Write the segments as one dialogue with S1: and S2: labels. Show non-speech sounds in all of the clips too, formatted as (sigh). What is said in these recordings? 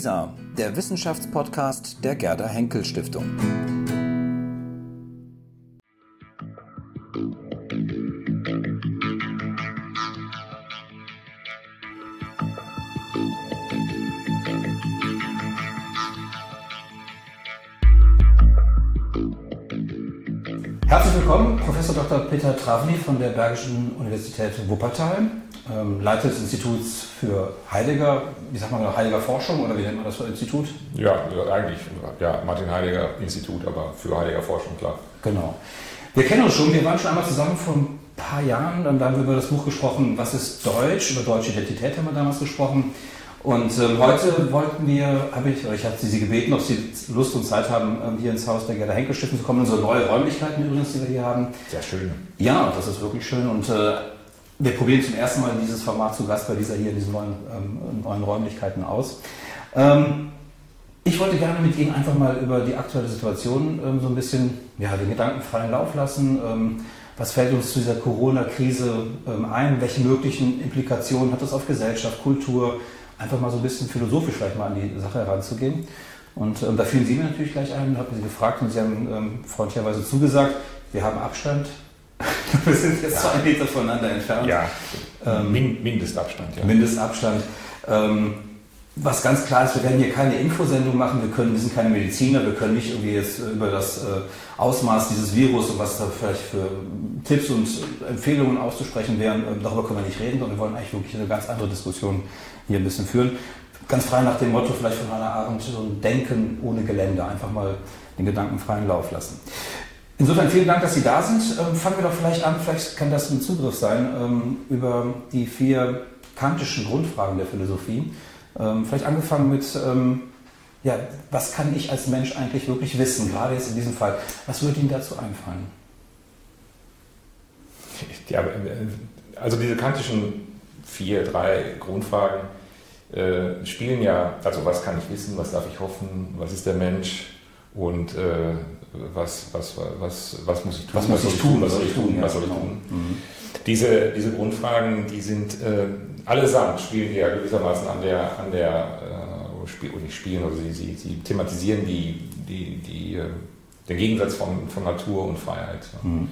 S1: WISA, der Wissenschaftspodcast der Gerda Henkel Stiftung.
S2: Herzlich willkommen, Professor Dr. Peter Travny von der Bergischen Universität Wuppertal, ähm, Leiter des Instituts für Heidegger, wie sagt man, Heidegger Forschung oder wie nennt man das für Institut?
S3: Ja, eigentlich, ja, Martin Heidegger Institut, aber für Heidegger Forschung, klar.
S2: Genau. Wir kennen uns schon, wir waren schon einmal zusammen vor ein paar Jahren, dann haben wir über das Buch gesprochen, Was ist Deutsch? Über deutsche Identität haben wir damals gesprochen. Und ähm, heute wollten wir, habe ich, ich habe Sie gebeten, ob Sie Lust und Zeit haben, ähm, hier ins Haus der Gerda Henkel Stiftung zu kommen. Unsere neue Räumlichkeiten übrigens, die wir hier haben.
S3: Sehr schön.
S2: Ja, das ist wirklich schön. Und äh, wir probieren zum ersten Mal dieses Format zu Gast bei dieser hier, diesen neuen, ähm, neuen Räumlichkeiten aus. Ähm, ich wollte gerne mit Ihnen einfach mal über die aktuelle Situation ähm, so ein bisschen ja, den Gedanken freien Lauf lassen. Ähm, was fällt uns zu dieser Corona-Krise ähm, ein? Welche möglichen Implikationen hat das auf Gesellschaft, Kultur? einfach mal so ein bisschen philosophisch vielleicht mal an die Sache heranzugehen. Und ähm, da fielen Sie mir natürlich gleich ein, habe Sie gefragt und Sie haben freundlicherweise zugesagt, wir haben Abstand. (laughs) wir sind jetzt zwei Meter voneinander entfernt.
S3: Ja, ähm, Mindestabstand.
S2: Ja. Mindestabstand. Ähm, was ganz klar ist, wir werden hier keine Infosendung machen, wir, können, wir sind keine Mediziner, wir können nicht irgendwie jetzt über das äh, Ausmaß dieses Virus und was da vielleicht für Tipps und Empfehlungen auszusprechen wären, ähm, darüber können wir nicht reden, sondern wir wollen eigentlich wirklich eine ganz andere Diskussion hier ein bisschen führen. Ganz frei nach dem Motto vielleicht von Hannah Arendt, so ein Denken ohne Gelände, einfach mal den Gedanken freien Lauf lassen. Insofern vielen Dank, dass Sie da sind. Ähm, fangen wir doch vielleicht an, vielleicht kann das ein Zugriff sein, ähm, über die vier kantischen Grundfragen der Philosophie. Ähm, vielleicht angefangen mit, ähm, ja, was kann ich als Mensch eigentlich wirklich wissen, gerade jetzt in diesem Fall. Was würde Ihnen dazu einfallen?
S3: Ja, äh, also diese kantischen vier, drei Grundfragen äh, spielen ja, also was kann ich wissen, was darf ich hoffen, was ist der Mensch und äh, was, was, was, was muss ich tun,
S2: was, muss ich tun, was soll ich tun,
S3: was soll ich tun. Mhm. Diese, diese Grundfragen, die sind äh, allesamt spielen ja gewissermaßen an der, an der äh, spiel, nicht spielen, also sie, sie, sie thematisieren die, die, die, äh, den Gegensatz von, von Natur und Freiheit. Mhm.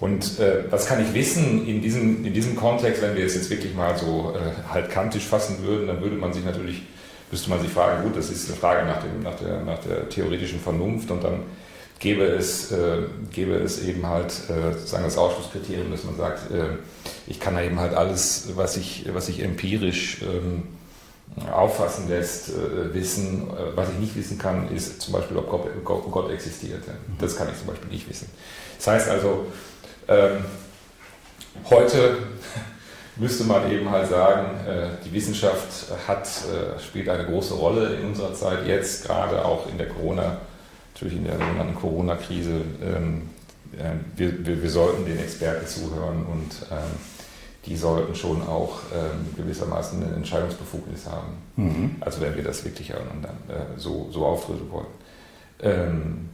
S3: Und äh, was kann ich wissen in diesem, in diesem Kontext, wenn wir es jetzt wirklich mal so äh, halt kantisch fassen würden, dann würde man sich natürlich, müsste man sich fragen, gut, das ist eine Frage nach, dem, nach, der, nach der theoretischen Vernunft und dann gäbe es, äh, gäbe es eben halt äh, sozusagen das Ausschlusskriterium, dass man sagt, äh, ich kann da eben halt alles, was ich, was ich empirisch ähm, auffassen lässt, äh, wissen. Äh, was ich nicht wissen kann, ist zum Beispiel, ob Gott, Gott, Gott existiert. Das kann ich zum Beispiel nicht wissen. Das heißt also, ähm, heute (laughs) müsste man eben halt sagen, äh, die Wissenschaft hat, äh, spielt eine große Rolle in unserer Zeit, jetzt gerade auch in der Corona, natürlich in der sogenannten Corona-Krise. Ähm, äh, wir, wir, wir, sollten den Experten zuhören und ähm, die sollten schon auch ähm, gewissermaßen eine Entscheidungsbefugnis haben. Mhm. Also wenn wir das wirklich dann, äh, so, so aufdröseln wollen. Ähm,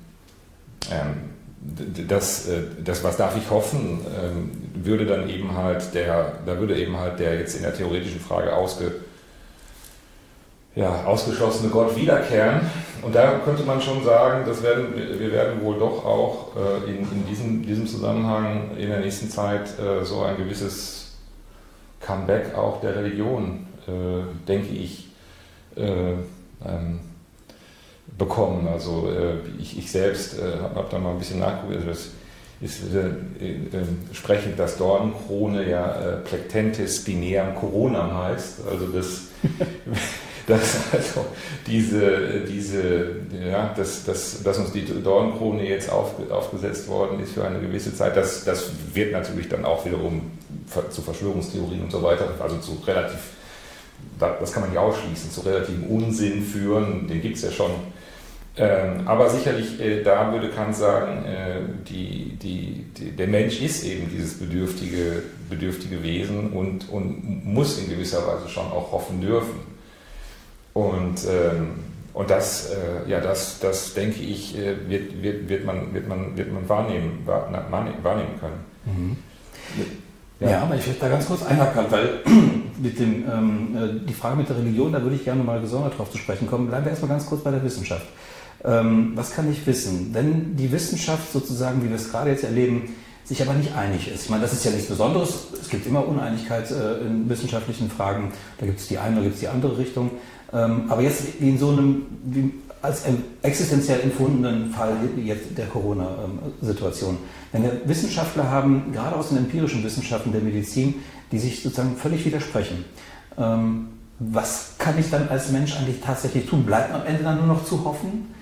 S3: ähm, das, äh, das, was darf ich hoffen, ähm, würde dann eben halt der, da würde eben halt der jetzt in der theoretischen Frage ausge, ja, ausgeschlossene Gott wiederkehren. Und da könnte man schon sagen, das werden, wir werden wohl doch auch äh, in, in diesem, diesem Zusammenhang in der nächsten Zeit äh, so ein gewisses Comeback auch der Religion, denke ich, ähm, bekommen. Also äh, ich, ich, selbst äh, habe hab da mal ein bisschen nachgeguckt. Also das ist äh, äh, sprechend, dass Dornkrone ja äh, Plectentis bineam coronam heißt. Also das, (laughs) dass (laughs) also diese, diese ja, dass, dass, dass uns die Dornkrone jetzt auf, aufgesetzt worden ist für eine gewisse Zeit, das, das wird natürlich dann auch wiederum zu Verschwörungstheorien und so weiter, also zu relativ das kann man nicht ausschließen, zu relativem Unsinn führen, den gibt es ja schon ähm, aber sicherlich, äh, da würde Kant sagen, äh, die, die, die, der Mensch ist eben dieses bedürftige, bedürftige Wesen und, und muss in gewisser Weise schon auch hoffen dürfen. Und, ähm, und das, äh, ja, das, das denke ich, äh, wird, wird, wird, man, wird, man, wird man wahrnehmen, wahrnehmen können.
S2: Mhm. Ja. ja, aber ich möchte da ganz kurz einhaken, weil (clears throat) mit dem, ähm, äh, die Frage mit der Religion, da würde ich gerne mal gesondert drauf zu sprechen kommen. Bleiben wir erstmal ganz kurz bei der Wissenschaft. Ähm, was kann ich wissen? Wenn die Wissenschaft sozusagen, wie wir es gerade jetzt erleben, sich aber nicht einig ist. Ich meine, das ist ja nichts Besonderes. Es gibt immer Uneinigkeit äh, in wissenschaftlichen Fragen. Da gibt es die eine, da gibt es die andere Richtung. Ähm, aber jetzt wie in so einem, wie als existenziell empfundenen Fall jetzt der Corona-Situation. Wenn wir Wissenschaftler haben, gerade aus den empirischen Wissenschaften der Medizin, die sich sozusagen völlig widersprechen. Ähm, was kann ich dann als Mensch eigentlich tatsächlich tun? Bleibt am Ende dann nur noch zu hoffen,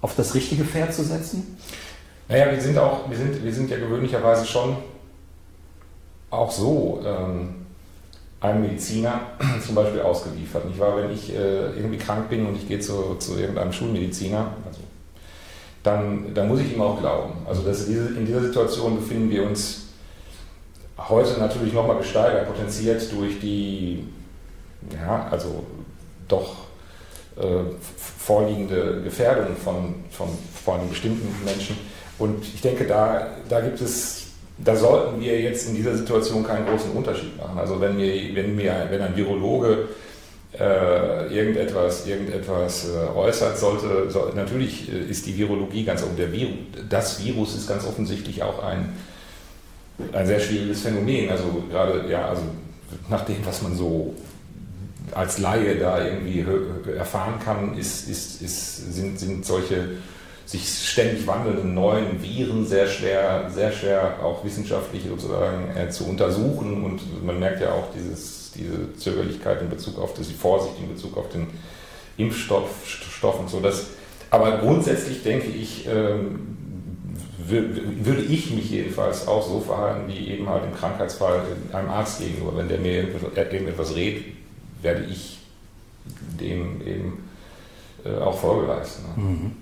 S2: auf das richtige Pferd zu setzen?
S3: Naja, wir sind auch, wir sind, wir sind ja gewöhnlicherweise schon auch so ähm, einem Mediziner (clears throat) zum Beispiel ausgeliefert. Nicht wahr? Wenn ich äh, irgendwie krank bin und ich gehe zu, zu irgendeinem Schulmediziner, also, dann, dann muss ich ihm auch glauben. Also das, in dieser Situation befinden wir uns heute natürlich nochmal gesteigert, potenziert durch die, ja, also doch äh, vorliegende Gefährdung von, von allem bestimmten Menschen. Und ich denke, da, da gibt es da sollten wir jetzt in dieser Situation keinen großen Unterschied machen. Also wenn mir, wenn mir, wenn ein Virologe äh, irgendetwas, irgendetwas äh, äußert, sollte, soll, natürlich äh, ist die Virologie ganz offen. Der Virus, das Virus ist ganz offensichtlich auch ein, ein sehr schwieriges Phänomen. Also gerade, ja, also nach dem, was man so als Laie da irgendwie erfahren kann, ist, ist, ist, sind, sind solche sich ständig wandelnden neuen Viren sehr schwer, sehr schwer auch wissenschaftlich sozusagen äh, zu untersuchen. Und man merkt ja auch dieses, diese Zögerlichkeit in Bezug auf das, die Vorsicht in Bezug auf den Impfstoff Stoff und so. Das, aber grundsätzlich denke ich, ähm, würde ich mich jedenfalls auch so verhalten, wie eben halt im Krankheitsfall einem Arzt gegenüber. Wenn der mir irgendetwas redet, werde ich dem eben äh, auch Folge leisten.
S2: Ne? Mhm.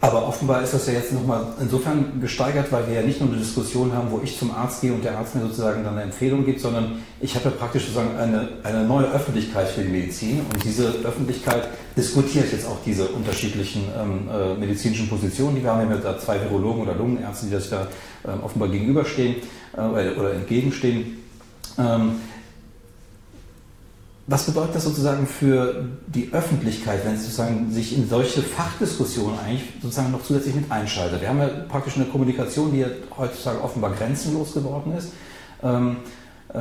S2: Aber offenbar ist das ja jetzt nochmal insofern gesteigert, weil wir ja nicht nur eine Diskussion haben, wo ich zum Arzt gehe und der Arzt mir sozusagen dann eine Empfehlung gibt, sondern ich habe ja praktisch sozusagen eine, eine neue Öffentlichkeit für die Medizin und diese Öffentlichkeit diskutiert jetzt auch diese unterschiedlichen ähm, äh, medizinischen Positionen, die wir haben. Wir haben ja da zwei Virologen oder Lungenärzte, die sich da ähm, offenbar gegenüberstehen äh, oder entgegenstehen. Ähm, was bedeutet das sozusagen für die Öffentlichkeit, wenn sie sozusagen sich in solche Fachdiskussionen eigentlich sozusagen noch zusätzlich mit einschaltet? Wir haben ja praktisch eine Kommunikation, die ja heutzutage offenbar grenzenlos geworden ist. Ähm, äh,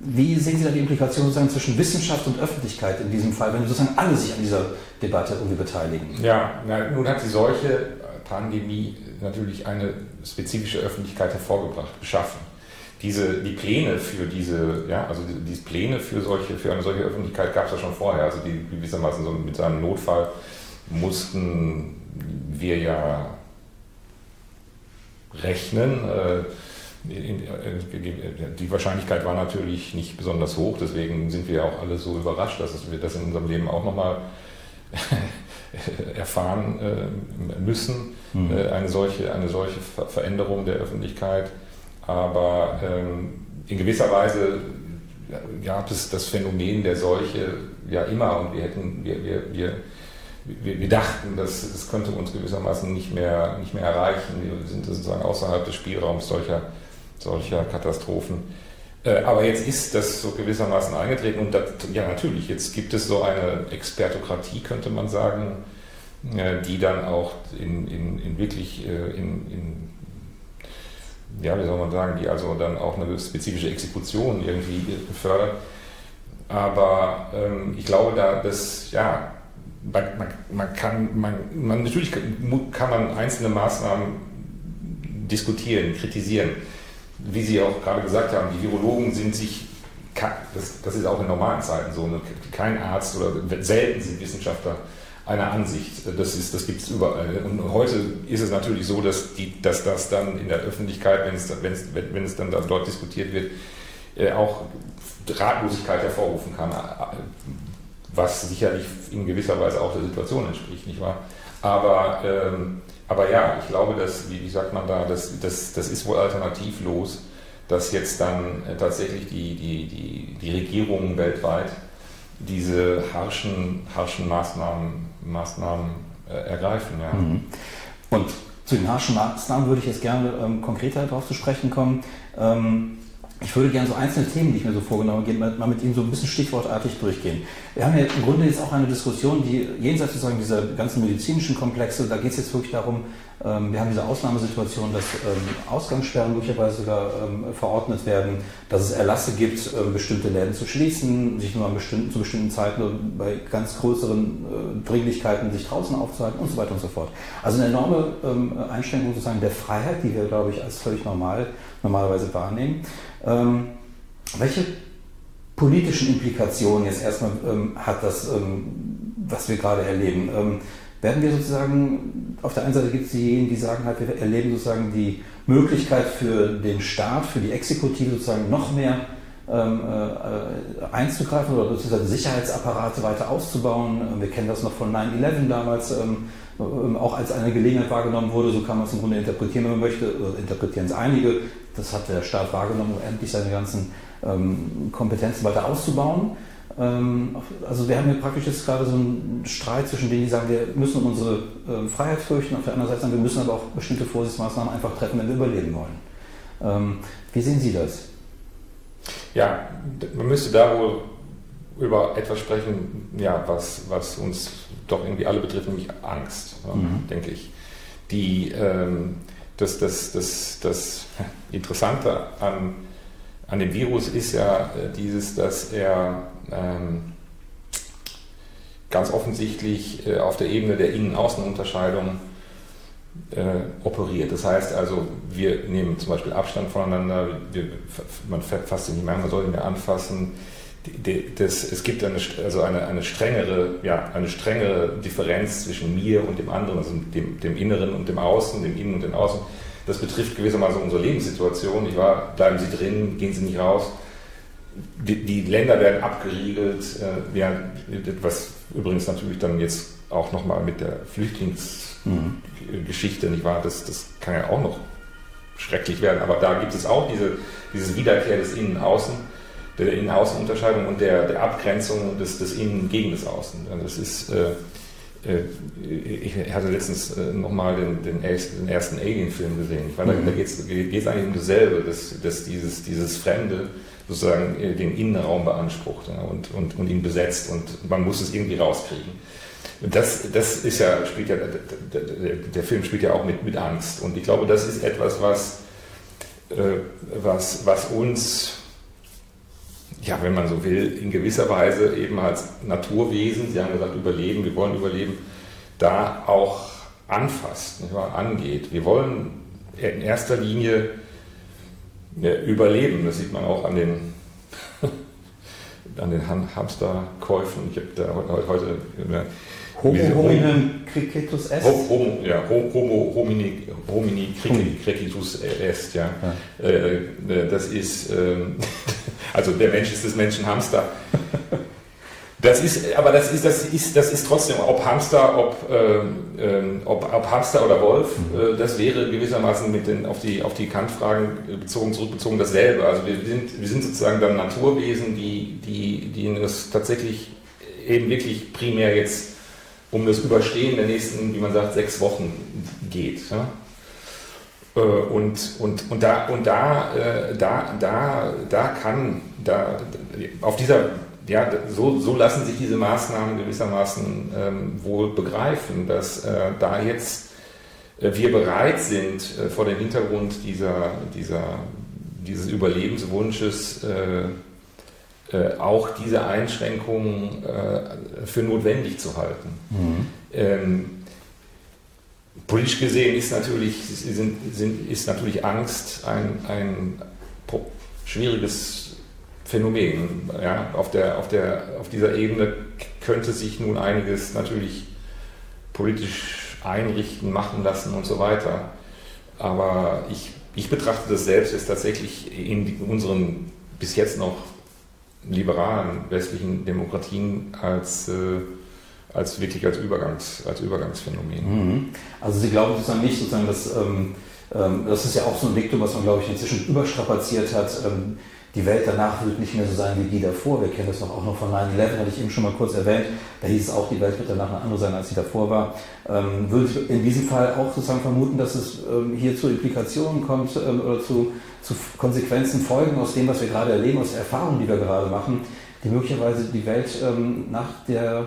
S2: wie sehen Sie da die Implikation sozusagen zwischen Wissenschaft und Öffentlichkeit in diesem Fall, wenn sozusagen alle sich an dieser Debatte irgendwie beteiligen?
S3: Ja, na, nun hat die solche Pandemie natürlich eine spezifische Öffentlichkeit hervorgebracht, geschaffen diese, die Pläne für diese, ja, also die, die Pläne für solche, für eine solche Öffentlichkeit gab es ja schon vorher. Also die gewissermaßen so mit einem Notfall mussten wir ja rechnen. Äh, die Wahrscheinlichkeit war natürlich nicht besonders hoch, deswegen sind wir auch alle so überrascht, dass wir das in unserem Leben auch nochmal (laughs) erfahren äh, müssen, mhm. Eine, solche, eine solche Veränderung der Öffentlichkeit. Aber ähm, in gewisser Weise gab es das Phänomen der Seuche ja immer und wir hätten, wir, wir, wir, wir, wir dachten, dass das könnte uns gewissermaßen nicht mehr, nicht mehr erreichen. Wir sind sozusagen außerhalb des Spielraums solcher, solcher Katastrophen. Äh, aber jetzt ist das so gewissermaßen eingetreten und das, ja natürlich, jetzt gibt es so eine Expertokratie, könnte man sagen, äh, die dann auch in, in, in wirklich äh, in, in ja, wie soll man sagen, die also dann auch eine spezifische Exekution irgendwie fördert. Aber ähm, ich glaube, da das, ja, man, man, kann, man, man, natürlich kann man einzelne Maßnahmen diskutieren, kritisieren. Wie Sie auch gerade gesagt haben, die Virologen sind sich, das, das ist auch in normalen Zeiten so, ne, kein Arzt oder selten sind Wissenschaftler einer Ansicht. Das, ist, das gibt es überall. Und heute ist es natürlich so, dass, die, dass das dann in der Öffentlichkeit, wenn es, wenn es, wenn es dann dort diskutiert wird, äh, auch Ratlosigkeit hervorrufen kann, was sicherlich in gewisser Weise auch der Situation entspricht, nicht wahr? Aber, ähm, aber ja, ich glaube, dass, wie, wie sagt man da, das, das, das ist wohl alternativlos, dass jetzt dann äh, tatsächlich die, die, die, die Regierungen weltweit diese harschen, harschen Maßnahmen, Maßnahmen äh, ergreifen. Ja. Mhm.
S2: Und zu den harschen Maßnahmen würde ich jetzt gerne ähm, konkreter darauf zu sprechen kommen. Ähm, ich würde gerne so einzelne Themen, die ich mir so vorgenommen habe, mal mit Ihnen so ein bisschen stichwortartig durchgehen. Wir haben ja im Grunde jetzt auch eine Diskussion, die jenseits sozusagen dieser ganzen medizinischen Komplexe, da geht es jetzt wirklich darum, ähm, wir haben diese Ausnahmesituation, dass ähm, Ausgangssperren möglicherweise sogar ähm, verordnet werden, dass es Erlasse gibt, bestimmte Läden zu schließen, sich nur an bestimmten, zu bestimmten Zeiten bei ganz größeren äh, Dringlichkeiten sich draußen aufzuhalten und so weiter und so fort. Also eine enorme Einschränkung sozusagen der Freiheit, die wir, glaube ich, als völlig normal normalerweise wahrnehmen. Welche politischen Implikationen jetzt erstmal hat das, was wir gerade erleben? werden wir sozusagen, auf der einen Seite gibt es diejenigen, die sagen halt, wir erleben sozusagen die Möglichkeit für den Staat, für die Exekutive sozusagen noch mehr ähm, äh, einzugreifen oder sozusagen Sicherheitsapparate weiter auszubauen. Ähm, wir kennen das noch von 9-11 damals, ähm, ähm, auch als eine Gelegenheit wahrgenommen wurde, so kann man es im Grunde interpretieren, wenn man möchte, interpretieren es einige. Das hat der Staat wahrgenommen, um endlich seine ganzen ähm, Kompetenzen weiter auszubauen. Ähm, also wir haben hier praktisch jetzt gerade so einen Streit zwischen denen, die sagen, wir müssen unsere ähm, Freiheit fürchten, auf der anderen Seite sagen, wir müssen aber auch bestimmte Vorsichtsmaßnahmen einfach treffen, wenn wir überleben wollen. Ähm, wie sehen Sie das?
S3: Ja, man müsste da wohl über etwas sprechen, ja, was, was uns doch irgendwie alle betrifft, nämlich Angst, mhm. denke ich. Die, ähm, das, das, das, das (laughs) Interessante an, an dem Virus ist ja äh, dieses, dass er ähm, ganz offensichtlich äh, auf der Ebene der Innen-Außen-Unterscheidung äh, operiert. Das heißt also, wir nehmen zum Beispiel Abstand voneinander, wir, man fasst ihn nicht mehr, man soll ihn mehr anfassen. Das, es gibt eine, also eine, eine, strengere, ja, eine strengere Differenz zwischen mir und dem anderen, also dem, dem Inneren und dem Außen, dem Innen und dem Außen. Das betrifft gewissermaßen unsere Lebenssituation. Ich war, bleiben Sie drin, gehen Sie nicht raus. Die, die, Länder werden abgeriegelt, äh, ja, was übrigens natürlich dann jetzt auch nochmal mit der Flüchtlingsgeschichte, nicht wahr, das, das kann ja auch noch schrecklich werden, aber da gibt es auch diese, dieses Wiederkehr des Innen-Außen, der Innen-Außen-Unterscheidung und der, der Abgrenzung des, des Innen gegen das Außen. Das ist, äh, äh, ich hatte letztens äh, nochmal den, den, den, ersten Alien-Film gesehen. Meine, mhm. da geht es eigentlich um dasselbe, dass, dass dieses, dieses Fremde, sozusagen äh, den Innenraum beansprucht ja, und, und, und ihn besetzt und man muss es irgendwie rauskriegen. Das, das ist ja, spielt ja, der, Film spielt ja auch mit, mit Angst und ich glaube, das ist etwas, was, äh, was, was uns, ja, wenn man so will, in gewisser Weise eben als Naturwesen, Sie haben gesagt, überleben, wir wollen überleben, da auch anfasst, nicht wahr, angeht. Wir wollen in erster Linie überleben. Das sieht man auch an den, (laughs) an den Hamsterkäufen. Ich habe da heute.
S2: Ja, Homo hominin cricetus est?
S3: Homo, ja, Homo homini, homini cricetus est, ja. ja. Äh, äh, das ist, ähm, (laughs) also der Mensch ist des Menschen Hamster. Das ist, aber das ist, das ist, das ist trotzdem, ob Hamster, ob, ähm, ob, ob Hamster oder Wolf, mhm. äh, das wäre gewissermaßen mit den, auf die, auf die Kantfragen bezogen, zurückbezogen dasselbe. Also wir sind, wir sind sozusagen dann Naturwesen, die, die, die es tatsächlich eben wirklich primär jetzt um das Überstehen der nächsten, wie man sagt, sechs Wochen geht. Ja? Äh, und, und, und da, und da, äh, da, da, da kann, da, auf dieser ja, so, so, lassen sich diese Maßnahmen gewissermaßen ähm, wohl begreifen, dass äh, da jetzt äh, wir bereit sind, äh, vor dem Hintergrund dieser, dieser, dieses Überlebenswunsches äh, auch diese Einschränkungen für notwendig zu halten. Mhm. Ähm, politisch gesehen ist natürlich, sind, sind, ist natürlich Angst ein, ein schwieriges Phänomen. Ja, auf, der, auf, der, auf dieser Ebene könnte sich nun einiges natürlich politisch einrichten, machen lassen und so weiter. Aber ich, ich betrachte das selbst als tatsächlich in unseren bis jetzt noch liberalen westlichen Demokratien als, äh, als wirklich als, Übergangs, als Übergangsphänomen.
S2: Mhm. Also Sie glauben sozusagen nicht, sozusagen, dass ähm, ähm, das ist ja auch so ein Diktum, was man glaube ich inzwischen überstrapaziert hat. Ähm, die Welt danach wird nicht mehr so sein wie die davor. Wir kennen das doch auch noch von 9-11, hatte ich eben schon mal kurz erwähnt. Da hieß es auch, die Welt wird danach eine andere sein, als sie davor war. Ähm, würde ich in diesem Fall auch sozusagen vermuten, dass es ähm, hier zu Implikationen kommt ähm, oder zu, zu Konsequenzen, Folgen aus dem, was wir gerade erleben, aus der Erfahrung, die wir gerade machen, die möglicherweise die Welt ähm, nach, der,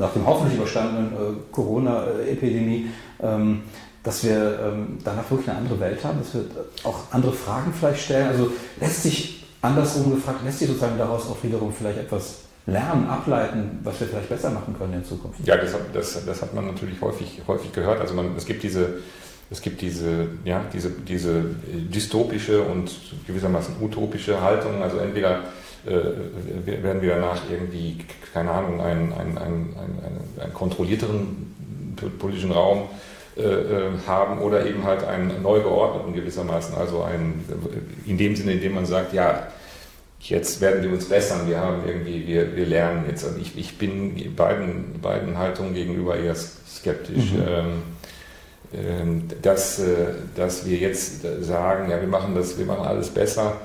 S2: nach dem hoffentlich überstandenen äh, Corona-Epidemie ähm, dass wir ähm, danach wirklich eine andere Welt haben, dass wir auch andere Fragen vielleicht stellen. Also lässt sich andersrum gefragt, lässt sich sozusagen daraus auch wiederum vielleicht etwas lernen, ableiten, was wir vielleicht besser machen können in Zukunft?
S3: Ja, das, das, das hat man natürlich häufig, häufig gehört. Also man, es gibt diese, es gibt diese, ja, diese, diese dystopische und gewissermaßen utopische Haltung. Also entweder äh, werden wir danach irgendwie, keine Ahnung, einen, einen, einen, einen, einen kontrollierteren politischen Raum äh, äh, haben oder eben halt einen neu geordneten gewissermaßen, also ein, in dem Sinne, in dem man sagt, ja, jetzt werden wir uns bessern, wir haben irgendwie, wir, wir lernen jetzt. Und ich, ich bin beiden, beiden Haltungen gegenüber eher skeptisch. Mhm. Ähm, ähm dass, äh, dass wir jetzt sagen, ja, wir machen das, wir machen alles besser,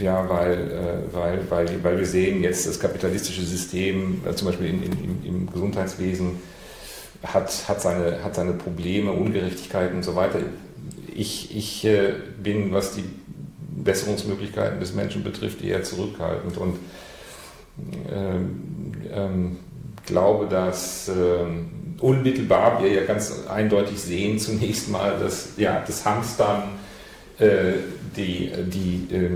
S3: ja, weil, weil, weil, weil wir sehen jetzt das kapitalistische System, zum Beispiel in, in, im Gesundheitswesen, hat, hat, seine, hat seine Probleme, Ungerechtigkeiten und so weiter. Ich, ich äh, bin, was die Besserungsmöglichkeiten des Menschen betrifft, eher zurückhaltend und ähm, ähm, glaube, dass ähm, unmittelbar wir ja ganz eindeutig sehen, zunächst mal, dass ja, das Hamstern, äh, die, die, äh,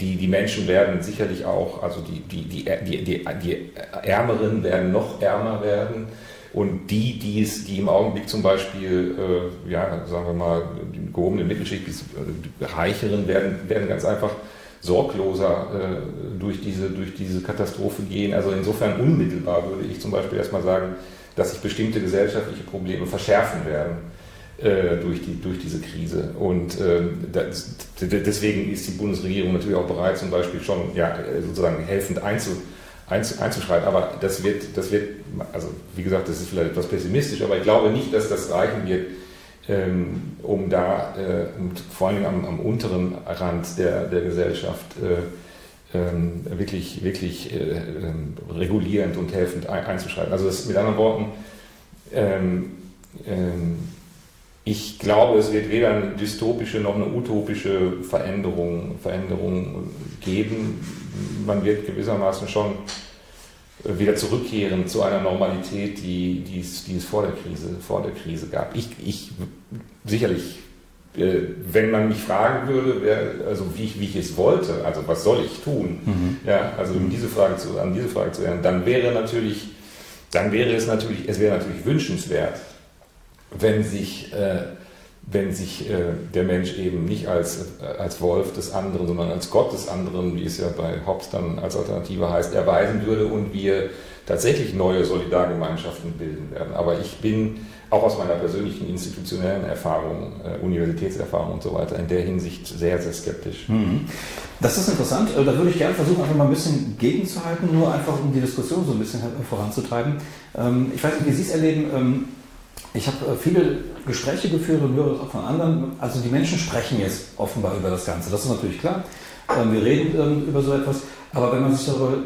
S3: die, die Menschen werden sicherlich auch, also die, die, die, die, die, die Ärmeren werden noch ärmer werden und die, die, es, die im Augenblick zum Beispiel, äh, ja, sagen wir mal, die gehobene Mittelschicht, die äh, Reicheren werden, werden ganz einfach sorgloser äh, durch, diese, durch diese Katastrophe gehen. Also insofern unmittelbar würde ich zum Beispiel erstmal sagen, dass sich bestimmte gesellschaftliche Probleme verschärfen werden durch, die, durch diese Krise. Und äh, das, deswegen ist die Bundesregierung natürlich auch bereit, zum Beispiel schon ja, sozusagen helfend einzugreifen einzuschreiten. Aber das wird, das wird, also wie gesagt, das ist vielleicht etwas pessimistisch, aber ich glaube nicht, dass das reichen wird, ähm, um da, äh, um vor allem am, am, unteren Rand der, der Gesellschaft äh, ähm, wirklich, wirklich äh, ähm, regulierend und helfend ein, einzuschreiten. Also das, mit anderen Worten, ähm, ähm, ich glaube, es wird weder eine dystopische noch eine utopische Veränderung, Veränderung geben. Man wird gewissermaßen schon wieder zurückkehren zu einer Normalität, die, die, es, die es vor der Krise, vor der Krise gab. Ich, ich sicherlich, äh, wenn man mich fragen würde, wer, also wie ich, wie ich es wollte, also was soll ich tun, mhm. ja, also um diese Frage zu, an diese Frage zu erinnern, dann wäre natürlich, dann wäre es natürlich, es wäre natürlich wünschenswert, wenn sich, äh, wenn sich äh, der Mensch eben nicht als, äh, als Wolf des anderen, sondern als Gott des anderen, wie es ja bei Hobbes dann als Alternative heißt, erweisen würde und wir tatsächlich neue Solidargemeinschaften bilden werden. Aber ich bin auch aus meiner persönlichen institutionellen Erfahrung, äh, Universitätserfahrung und so weiter, in der Hinsicht sehr, sehr skeptisch. Mhm.
S2: Das ist interessant. Äh, da würde ich gerne versuchen, einfach mal ein bisschen gegenzuhalten, nur einfach um die Diskussion so ein bisschen voranzutreiben. Ähm, ich weiß nicht, wie Sie es erleben. Ähm, ich habe äh, viele Gespräche geführt und höre das auch von anderen. Also die Menschen sprechen jetzt offenbar über das Ganze. Das ist natürlich klar. Ähm, wir reden ähm, über so etwas. Aber wenn man sich darüber,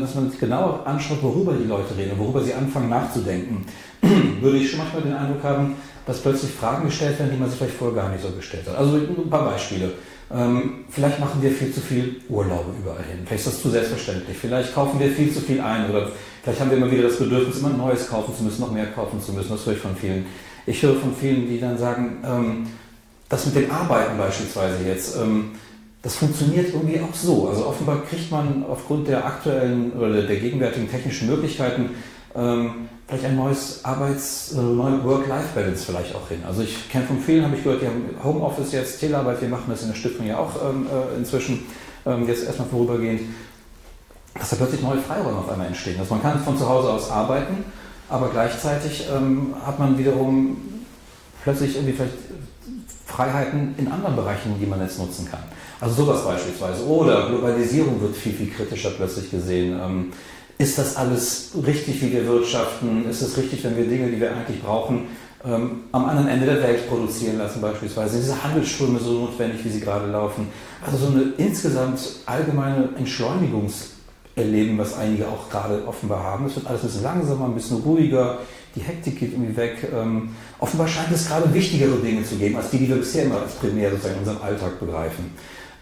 S2: dass man sich genauer anschaut, worüber die Leute reden, worüber sie anfangen nachzudenken, (clears throat) würde ich schon manchmal den Eindruck haben, dass plötzlich Fragen gestellt werden, die man sich vielleicht vorher gar nicht so gestellt hat. Also ein paar Beispiele. Ähm, vielleicht machen wir viel zu viel Urlaube überall hin. Vielleicht ist das zu selbstverständlich. Vielleicht kaufen wir viel zu viel ein oder vielleicht haben wir immer wieder das Bedürfnis, immer Neues kaufen zu müssen, noch mehr kaufen zu müssen. Das höre ich von vielen. Ich höre von vielen, die dann sagen, ähm, das mit dem Arbeiten beispielsweise jetzt, ähm, das funktioniert irgendwie auch so. Also offenbar kriegt man aufgrund der aktuellen oder der gegenwärtigen technischen Möglichkeiten ähm, vielleicht ein neues Arbeits-, äh, neue Work-Life-Balance vielleicht auch hin. Also ich kenne von vielen, habe ich gehört, die haben Homeoffice jetzt, Telearbeit, wir machen das in der Stiftung ja auch ähm, äh, inzwischen, ähm, jetzt erstmal vorübergehend, dass da plötzlich neue Freiräume auf einmal entstehen. Also man kann von zu Hause aus arbeiten, aber gleichzeitig ähm, hat man wiederum plötzlich irgendwie vielleicht Freiheiten in anderen Bereichen, die man jetzt nutzen kann. Also sowas beispielsweise. Oder Globalisierung wird viel, viel kritischer plötzlich gesehen. Ähm, ist das alles richtig, wie wir wirtschaften? Ist es richtig, wenn wir Dinge, die wir eigentlich brauchen, ähm, am anderen Ende der Welt produzieren lassen beispielsweise. Diese Handelsströme so notwendig, wie sie gerade laufen. Also so eine insgesamt allgemeine Entschleunigungserleben, was einige auch gerade offenbar haben. Es wird alles ein bisschen langsamer, ein bisschen ruhiger, die Hektik geht irgendwie weg. Ähm, offenbar scheint es gerade wichtigere Dinge zu geben, als die, die wir bisher immer als primär sozusagen in unserem Alltag begreifen.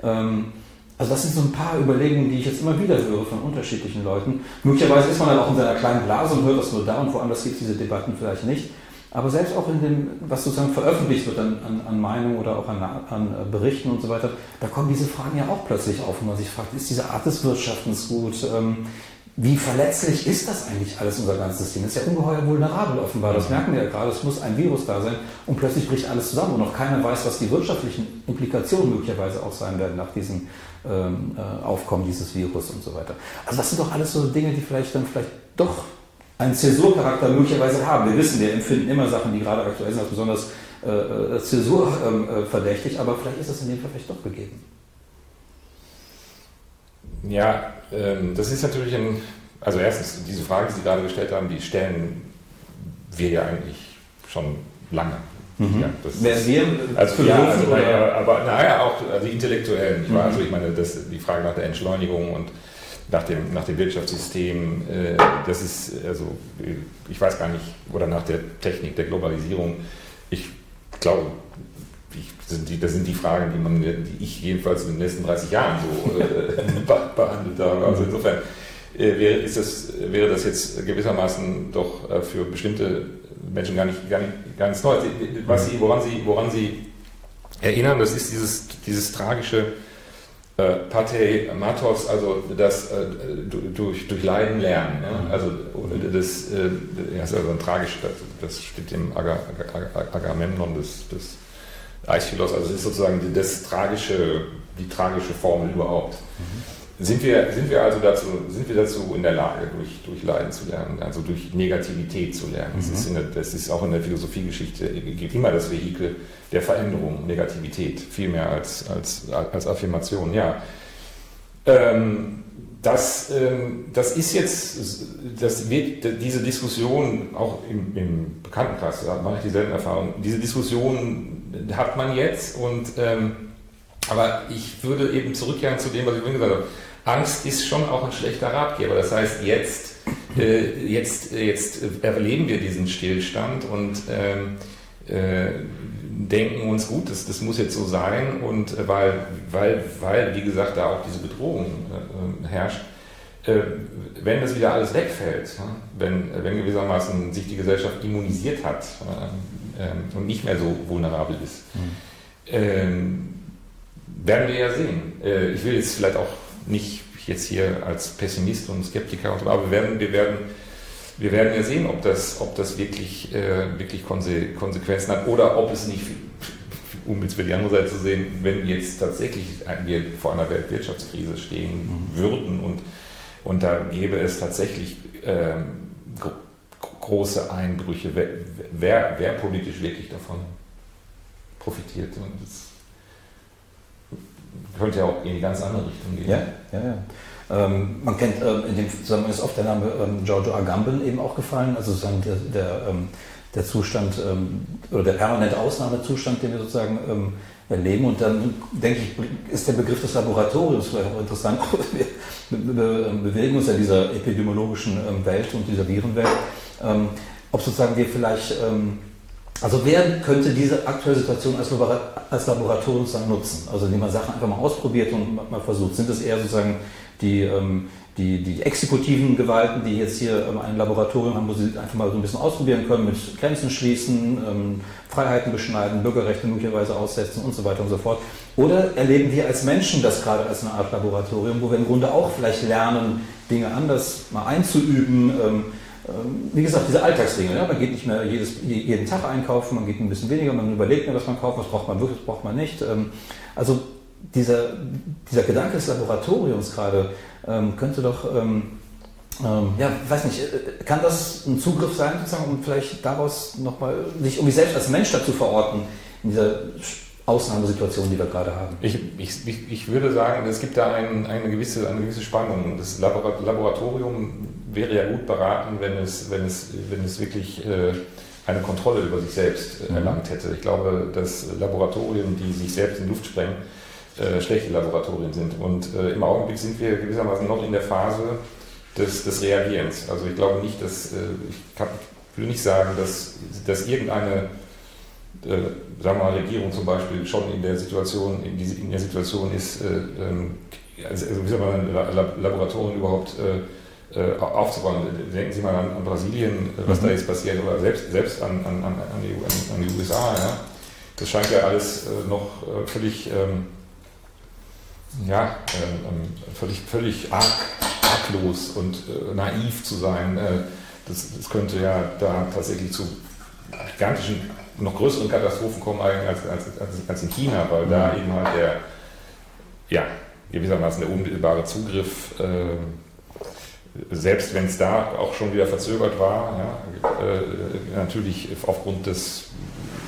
S2: Ähm, also das sind so ein paar Überlegungen, die ich jetzt immer wieder höre von unterschiedlichen Leuten. Möglicherweise ist man dann auch in seiner kleinen Blase und hört das nur da und woanders gibt es diese Debatten vielleicht nicht. Aber selbst auch in dem, was sozusagen veröffentlicht wird an, an, an Meinungen oder auch an, an, Berichten und so weiter, da kommen diese Fragen ja auch plötzlich auf, wo man sich fragt, ist diese Art des Wirtschaftens gut? Ähm, wie verletzlich ist das eigentlich alles, unser ganzes System? Das ist ja ungeheuer vulnerabel offenbar. Das merken wir ja gerade. Es muss ein Virus da sein und plötzlich bricht alles zusammen und noch keiner weiß, was die wirtschaftlichen Implikationen möglicherweise auch sein werden nach diesem ähm, äh, Aufkommen dieses Virus und so weiter. Also das sind doch alles so Dinge, die vielleicht dann vielleicht doch einen Zäsurcharakter möglicherweise haben. Wir wissen, wir empfinden immer Sachen, die gerade aktuell sind, als besonders äh, äh Zäsur ähm, äh, verdächtig, aber vielleicht ist das in dem Fall vielleicht doch gegeben.
S3: Ja, ähm, das ist natürlich ein, also erstens, diese Frage, die Sie gerade gestellt haben, die stellen wir ja eigentlich schon lange.
S2: Mhm.
S3: Ja, Wer wir? Also, ja, also, naja, aber naja, auch also Intellektuellen. Mhm. Also ich meine, das, die Frage nach der Entschleunigung und nach dem, nach dem Wirtschaftssystem, äh, das ist, also ich weiß gar nicht, oder nach der Technik der Globalisierung, ich glaube, ich, sind die, das sind die Fragen, die, man, die ich jedenfalls in den letzten 30 Jahren so äh, (laughs) behandelt habe. Also insofern äh, wäre, ist das, wäre das jetzt gewissermaßen doch äh, für bestimmte Menschen gar nicht, gar nicht, nichts Neues. Was sie, woran, sie, woran Sie erinnern, das ist dieses, dieses tragische äh, Pathe Matos, also das äh, durch, durch Leiden lernen. Ja? Also das, äh, das ist also ein tragisch, das, das steht im Aga, Agamemnon des, des Aeschylus, also es ist sozusagen das tragische, die tragische Formel überhaupt. Mhm. Sind wir, sind wir also dazu, sind wir dazu in der Lage, durch, durch Leiden zu lernen, also durch Negativität zu lernen? Mhm. Das, ist der, das, ist auch in der Philosophiegeschichte immer das Vehikel der Veränderung, Negativität, viel mehr als, als, als Affirmation. Ja. Ähm, das, ähm, das ist jetzt, das wird diese Diskussion auch im, im Bekanntenkreis, da mache ich dieselben Erfahrungen, diese Diskussion hat man jetzt und ähm, aber ich würde eben zurückkehren zu dem, was ich vorhin gesagt habe. Angst ist schon auch ein schlechter Ratgeber. Das heißt, jetzt, äh, jetzt, jetzt erleben wir diesen Stillstand und ähm, äh, denken uns, gut, das, das muss jetzt so sein und äh, weil, weil, weil, wie gesagt, da auch diese Bedrohung äh, herrscht, äh, wenn das wieder alles wegfällt, wenn, wenn gewissermaßen sich die Gesellschaft immunisiert hat äh, ähm, und nicht mehr so vulnerabel ist, mhm. ähm, werden wir ja sehen. Äh, ich will jetzt vielleicht auch nicht jetzt hier als Pessimist und Skeptiker, aber wir werden, wir werden wir werden ja sehen, ob das, ob das wirklich, äh, wirklich Konse Konsequenzen hat oder ob es nicht, um jetzt für die andere Seite zu sehen, wenn jetzt tatsächlich wir vor einer Weltwirtschaftskrise stehen mhm. würden und, und da gäbe es tatsächlich ähm, große Einbrüche, wer, wer, wer, politisch wirklich davon profitiert. Und das könnte ja auch in die ganz andere Richtung gehen.
S2: Ja, ja, ja. Ähm, man kennt äh, in dem Zusammenhang ist oft der Name ähm, Giorgio Agamben eben auch gefallen, also sozusagen der, der, ähm, der Zustand ähm, oder der permanente Ausnahmezustand, den wir sozusagen ähm, erleben. Und dann denke ich, ist der Begriff des Laboratoriums vielleicht auch interessant. (laughs) wir bewegen uns ja dieser epidemiologischen ähm, Welt und dieser Virenwelt. ob sozusagen wir vielleicht also wer könnte diese aktuelle Situation als, als Laboratorium nutzen? Also indem man Sachen einfach mal ausprobiert und mal versucht. Sind es eher sozusagen die, ähm, die, die exekutiven Gewalten, die jetzt hier ähm, ein Laboratorium haben, wo sie einfach mal so ein bisschen ausprobieren können, mit Grenzen schließen, ähm, Freiheiten beschneiden, Bürgerrechte möglicherweise aussetzen und so weiter und so fort. Oder erleben wir als Menschen das gerade als eine Art Laboratorium, wo wir im Grunde auch vielleicht lernen, Dinge anders mal einzuüben. Ähm, wie gesagt, diese Alltagsdinge. Ja? Man geht nicht mehr jedes, jeden Tag einkaufen, man geht ein bisschen weniger, man überlegt mir, was man kauft, was braucht man wirklich, was braucht man nicht. Ähm, also dieser, dieser Gedanke des Laboratoriums gerade ähm, könnte doch, ähm, ähm, ja, weiß nicht, äh, kann das ein Zugriff sein, sozusagen, um vielleicht daraus nochmal sich mich selbst als Mensch dazu verorten, in dieser Ausnahmesituation, die wir gerade haben?
S3: Ich, ich, ich würde sagen, es gibt da ein, eine, gewisse, eine gewisse Spannung. Das Laboratorium wäre ja gut beraten, wenn es, wenn es, wenn es wirklich äh, eine Kontrolle über sich selbst mhm. erlangt hätte. Ich glaube, dass Laboratorien, die sich selbst in Luft sprengen, äh, schlechte Laboratorien sind. Und äh, im Augenblick sind wir gewissermaßen noch in der Phase des, des Reagierens. Also ich glaube nicht, dass, äh, ich, kann, ich will nicht sagen, dass, dass irgendeine äh, sagen wir mal, Regierung zum Beispiel schon in der Situation, in, die, in der Situation ist, äh, ähm, also, wie soll man Laboratorien überhaupt äh, äh, aufzubauen. Denken Sie mal an, an Brasilien, was mhm. da jetzt passiert, oder selbst, selbst an, an, an, die, an die USA. Ja? Das scheint ja alles äh, noch äh, völlig, ähm, ja, ähm, ähm, völlig, völlig arg, arglos und naiv zu sein. Das, das, könnte ja da tatsächlich zu gigantischen noch größeren Katastrophen kommen als, als, als, als in China, weil da mhm. eben halt der, ja, gewissermaßen der unmittelbare Zugriff, äh, selbst wenn es da auch schon wieder verzögert war, ja, äh, natürlich aufgrund des,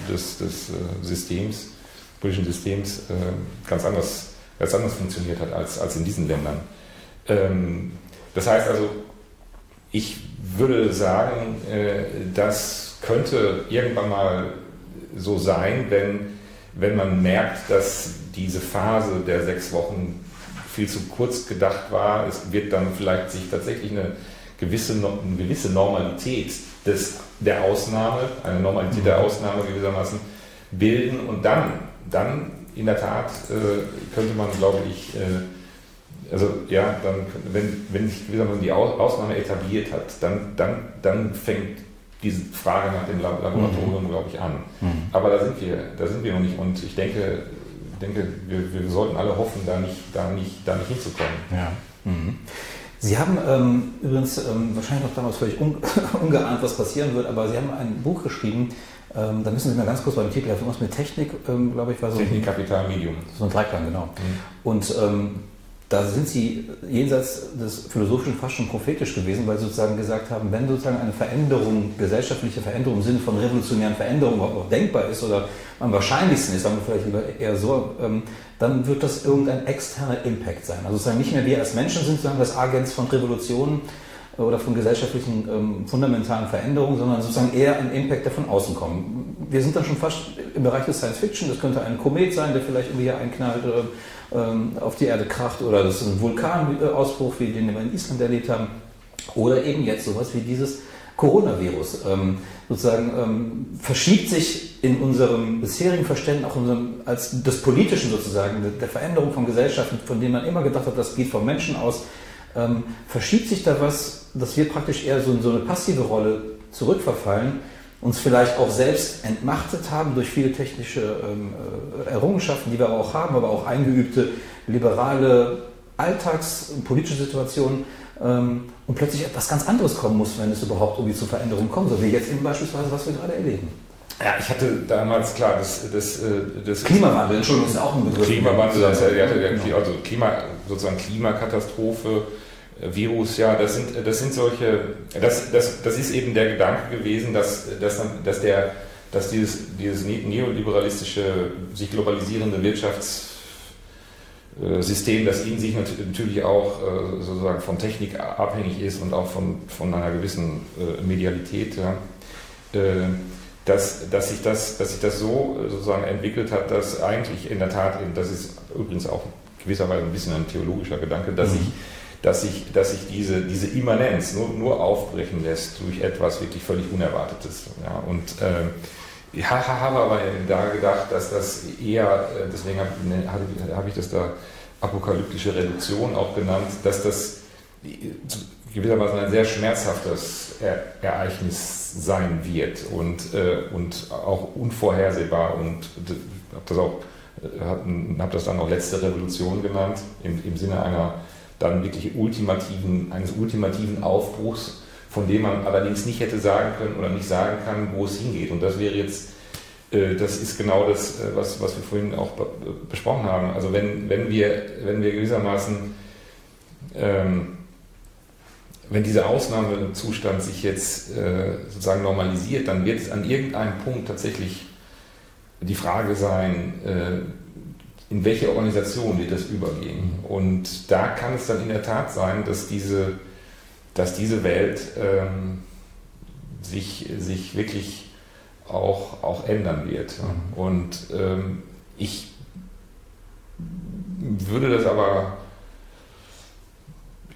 S3: des, des äh, Systems, politischen Systems, äh, ganz, anders, ganz anders funktioniert hat als, als in diesen Ländern. Ähm, das heißt also, ich würde sagen, äh, dass könnte irgendwann mal so sein, wenn, wenn man merkt, dass diese Phase der sechs Wochen viel zu kurz gedacht war. Es wird dann vielleicht sich tatsächlich eine gewisse, eine gewisse Normalität des, der Ausnahme, eine Normalität der Ausnahme gewissermaßen bilden und dann, dann in der Tat äh, könnte man, glaube ich, äh, also ja, dann, wenn, wenn sich gewissermaßen die Ausnahme etabliert hat, dann, dann, dann fängt diese Frage nach dem Laboratorium, mhm. glaube ich, an. Mhm. Aber da sind wir, da sind wir noch nicht und ich denke, denke wir, wir sollten alle hoffen, da nicht, da nicht, da nicht hinzukommen.
S2: Ja. Mhm. Sie haben ähm, übrigens ähm, wahrscheinlich noch damals völlig un (laughs) ungeahnt, was passieren wird, aber Sie haben ein Buch geschrieben, ähm, da müssen Sie mal ganz kurz beim Titel irgendwas mit Technik, ähm, glaube ich, war so
S3: Technik, Kapital, Medium.
S2: So ein Dreiklang, genau. Mhm. Und ähm, da sind sie jenseits des Philosophischen fast schon prophetisch gewesen, weil sie sozusagen gesagt haben, wenn sozusagen eine Veränderung, gesellschaftliche Veränderung im Sinne von revolutionären Veränderungen überhaupt noch denkbar ist oder am wahrscheinlichsten ist, sagen wir vielleicht lieber eher so, ähm, dann wird das irgendein externer Impact sein. Also sozusagen nicht mehr wir als Menschen sind sozusagen das Agents von Revolutionen oder von gesellschaftlichen ähm, fundamentalen Veränderungen, sondern sozusagen eher ein Impact, der von außen kommt. Wir sind dann schon fast im Bereich des Science Fiction, das könnte ein Komet sein, der vielleicht irgendwie hier einknallt oder auf die Erde kracht oder das ist ein Vulkanausbruch, wie den wir in Island erlebt haben. Oder eben jetzt sowas wie dieses Coronavirus. Ähm, sozusagen ähm, verschiebt sich in unserem bisherigen Verständnis, auch unserem, als des Politischen sozusagen, der Veränderung von Gesellschaften, von denen man immer gedacht hat, das geht vom Menschen aus, ähm, verschiebt sich da was, dass wir praktisch eher so in so eine passive Rolle zurückverfallen uns vielleicht auch selbst entmachtet haben durch viele technische ähm, äh, Errungenschaften, die wir auch haben, aber auch eingeübte liberale Alltags- und politische Situationen ähm, und plötzlich etwas ganz anderes kommen muss, wenn es überhaupt irgendwie zu Veränderungen kommt, so wie jetzt eben beispielsweise, was wir gerade erleben.
S3: Ja, ich hatte damals, klar, das, das, äh, das
S2: Klimawandel, Entschuldigung, ist auch ein Begriff.
S3: Klimawandel, das, ja, also Klima, sozusagen Klimakatastrophe, Virus, ja, das sind, das sind solche, das, das, das ist eben der Gedanke gewesen, dass, dass, dass, der, dass dieses, dieses neoliberalistische, sich globalisierende Wirtschaftssystem, das in sich natürlich auch äh, sozusagen von Technik abhängig ist und auch von, von einer gewissen äh, Medialität, ja, äh, dass, dass, sich das, dass sich das so sozusagen entwickelt hat, dass eigentlich in der Tat, das ist übrigens auch gewisserweise ein bisschen ein theologischer Gedanke, dass sich mhm dass sich, dass sich diese, diese Immanenz nur, nur aufbrechen lässt durch etwas wirklich völlig Unerwartetes. Ja, und äh, ich habe aber da gedacht, dass das eher, äh, deswegen habe hab ich das da apokalyptische Reduktion auch genannt, dass das gewissermaßen ein sehr schmerzhaftes Ereignis sein wird und, äh, und auch unvorhersehbar und habe das äh, habe das dann auch letzte Revolution genannt, im, im Sinne einer dann wirklich ultimativen, eines ultimativen Aufbruchs, von dem man allerdings nicht hätte sagen können oder nicht sagen kann, wo es hingeht. Und das wäre jetzt, äh, das ist genau das, äh, was, was wir vorhin auch besprochen haben. Also wenn, wenn, wir, wenn wir gewissermaßen, ähm, wenn dieser Ausnahmezustand sich jetzt äh, sozusagen normalisiert, dann wird es an irgendeinem Punkt tatsächlich die Frage sein, äh, in welche Organisation wird das übergehen. Und da kann es dann in der Tat sein, dass diese, dass diese Welt ähm, sich, sich wirklich auch, auch ändern wird. Und ähm, ich würde das aber,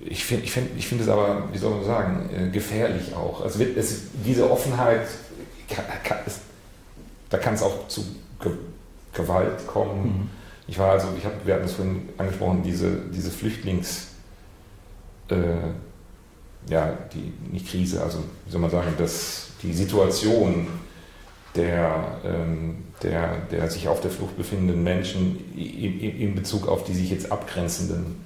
S3: ich finde ich find, ich find es aber, wie soll man sagen, äh, gefährlich auch. Also es, diese Offenheit, kann, kann, es, da kann es auch zu Gewalt kommen. Mhm. Ich war also, ich hab, wir hatten es vorhin angesprochen, diese, diese Flüchtlings, äh, ja, die, nicht Krise, also wie soll man sagen, dass die Situation der, ähm, der, der sich auf der Flucht befindenden Menschen in, in Bezug auf die sich jetzt abgrenzenden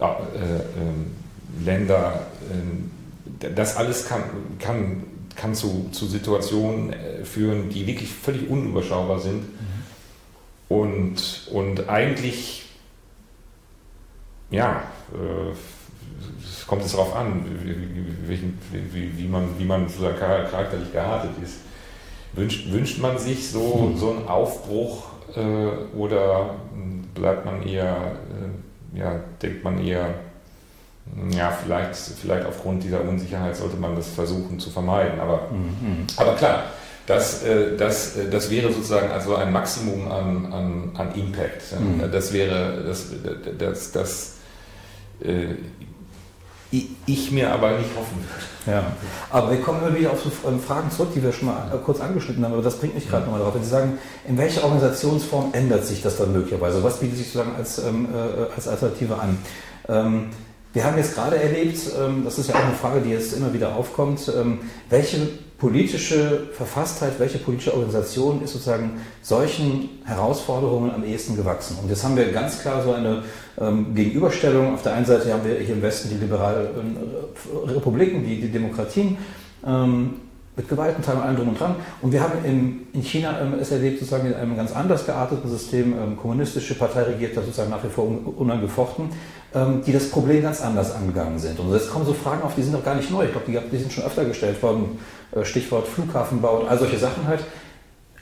S3: äh, äh, Länder, äh, das alles kann, kann, kann zu, zu Situationen äh, führen, die wirklich völlig unüberschaubar sind. Mhm. Und, und eigentlich, ja, äh, kommt es darauf an, wie, wie, wie, man, wie man sozusagen charakterlich geartet ist. Wünscht, wünscht man sich so, hm. so einen Aufbruch äh, oder bleibt man eher, äh, ja, denkt man eher, ja, vielleicht, vielleicht aufgrund dieser Unsicherheit sollte man das versuchen zu vermeiden. Aber, mhm. aber klar, das, äh, das, äh, das wäre sozusagen also ein Maximum an, an, an Impact. Mhm. Das wäre, das, das, das, äh, ich mir aber nicht hoffen würde.
S2: Ja, aber wir kommen immer wieder auf so ähm, Fragen zurück, die wir schon mal kurz angeschnitten haben, aber das bringt mich gerade nochmal darauf. Wenn Sie sagen, in welcher Organisationsform ändert sich das dann möglicherweise? Was bietet sich sozusagen als, ähm, äh, als Alternative an? Ähm, wir haben jetzt gerade erlebt, ähm, das ist ja auch eine Frage, die jetzt immer wieder aufkommt, ähm, welche politische Verfasstheit, welche politische Organisation ist sozusagen solchen Herausforderungen am ehesten gewachsen? Und jetzt haben wir ganz klar so eine ähm, Gegenüberstellung. Auf der einen Seite haben wir hier im Westen die liberalen äh, Republiken, die, die Demokratien. Ähm, mit Gewaltenteil und allem drum und dran. Und wir haben in, in China ähm, es erlebt, sozusagen in einem ganz anders gearteten System, ähm, kommunistische Partei regiert da sozusagen nach wie vor unangefochten, die das Problem ganz anders angegangen sind. Und jetzt kommen so Fragen auf, die sind doch gar nicht neu. Ich glaube, die, sind schon öfter gestellt worden. Äh, Stichwort Flughafenbau und all solche Sachen halt.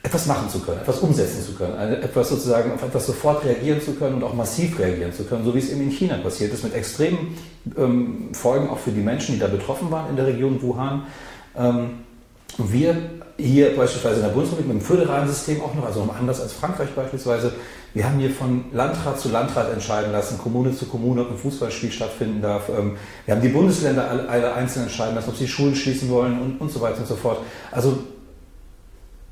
S2: Etwas machen zu können, etwas umsetzen zu können, etwas sozusagen auf etwas sofort reagieren zu können und auch massiv reagieren zu können, so wie es eben in China passiert ist, mit extremen ähm, Folgen auch für die Menschen, die da betroffen waren in der Region Wuhan. Ähm, wir hier beispielsweise in der Bundesrepublik mit dem föderalen System auch noch, also anders als Frankreich beispielsweise, wir haben hier von Landrat zu Landrat entscheiden lassen, Kommune zu Kommune, ob ein Fußballspiel stattfinden darf. Ähm, wir haben die Bundesländer alle einzeln entscheiden lassen, ob sie Schulen schließen wollen und, und so weiter und so fort. Also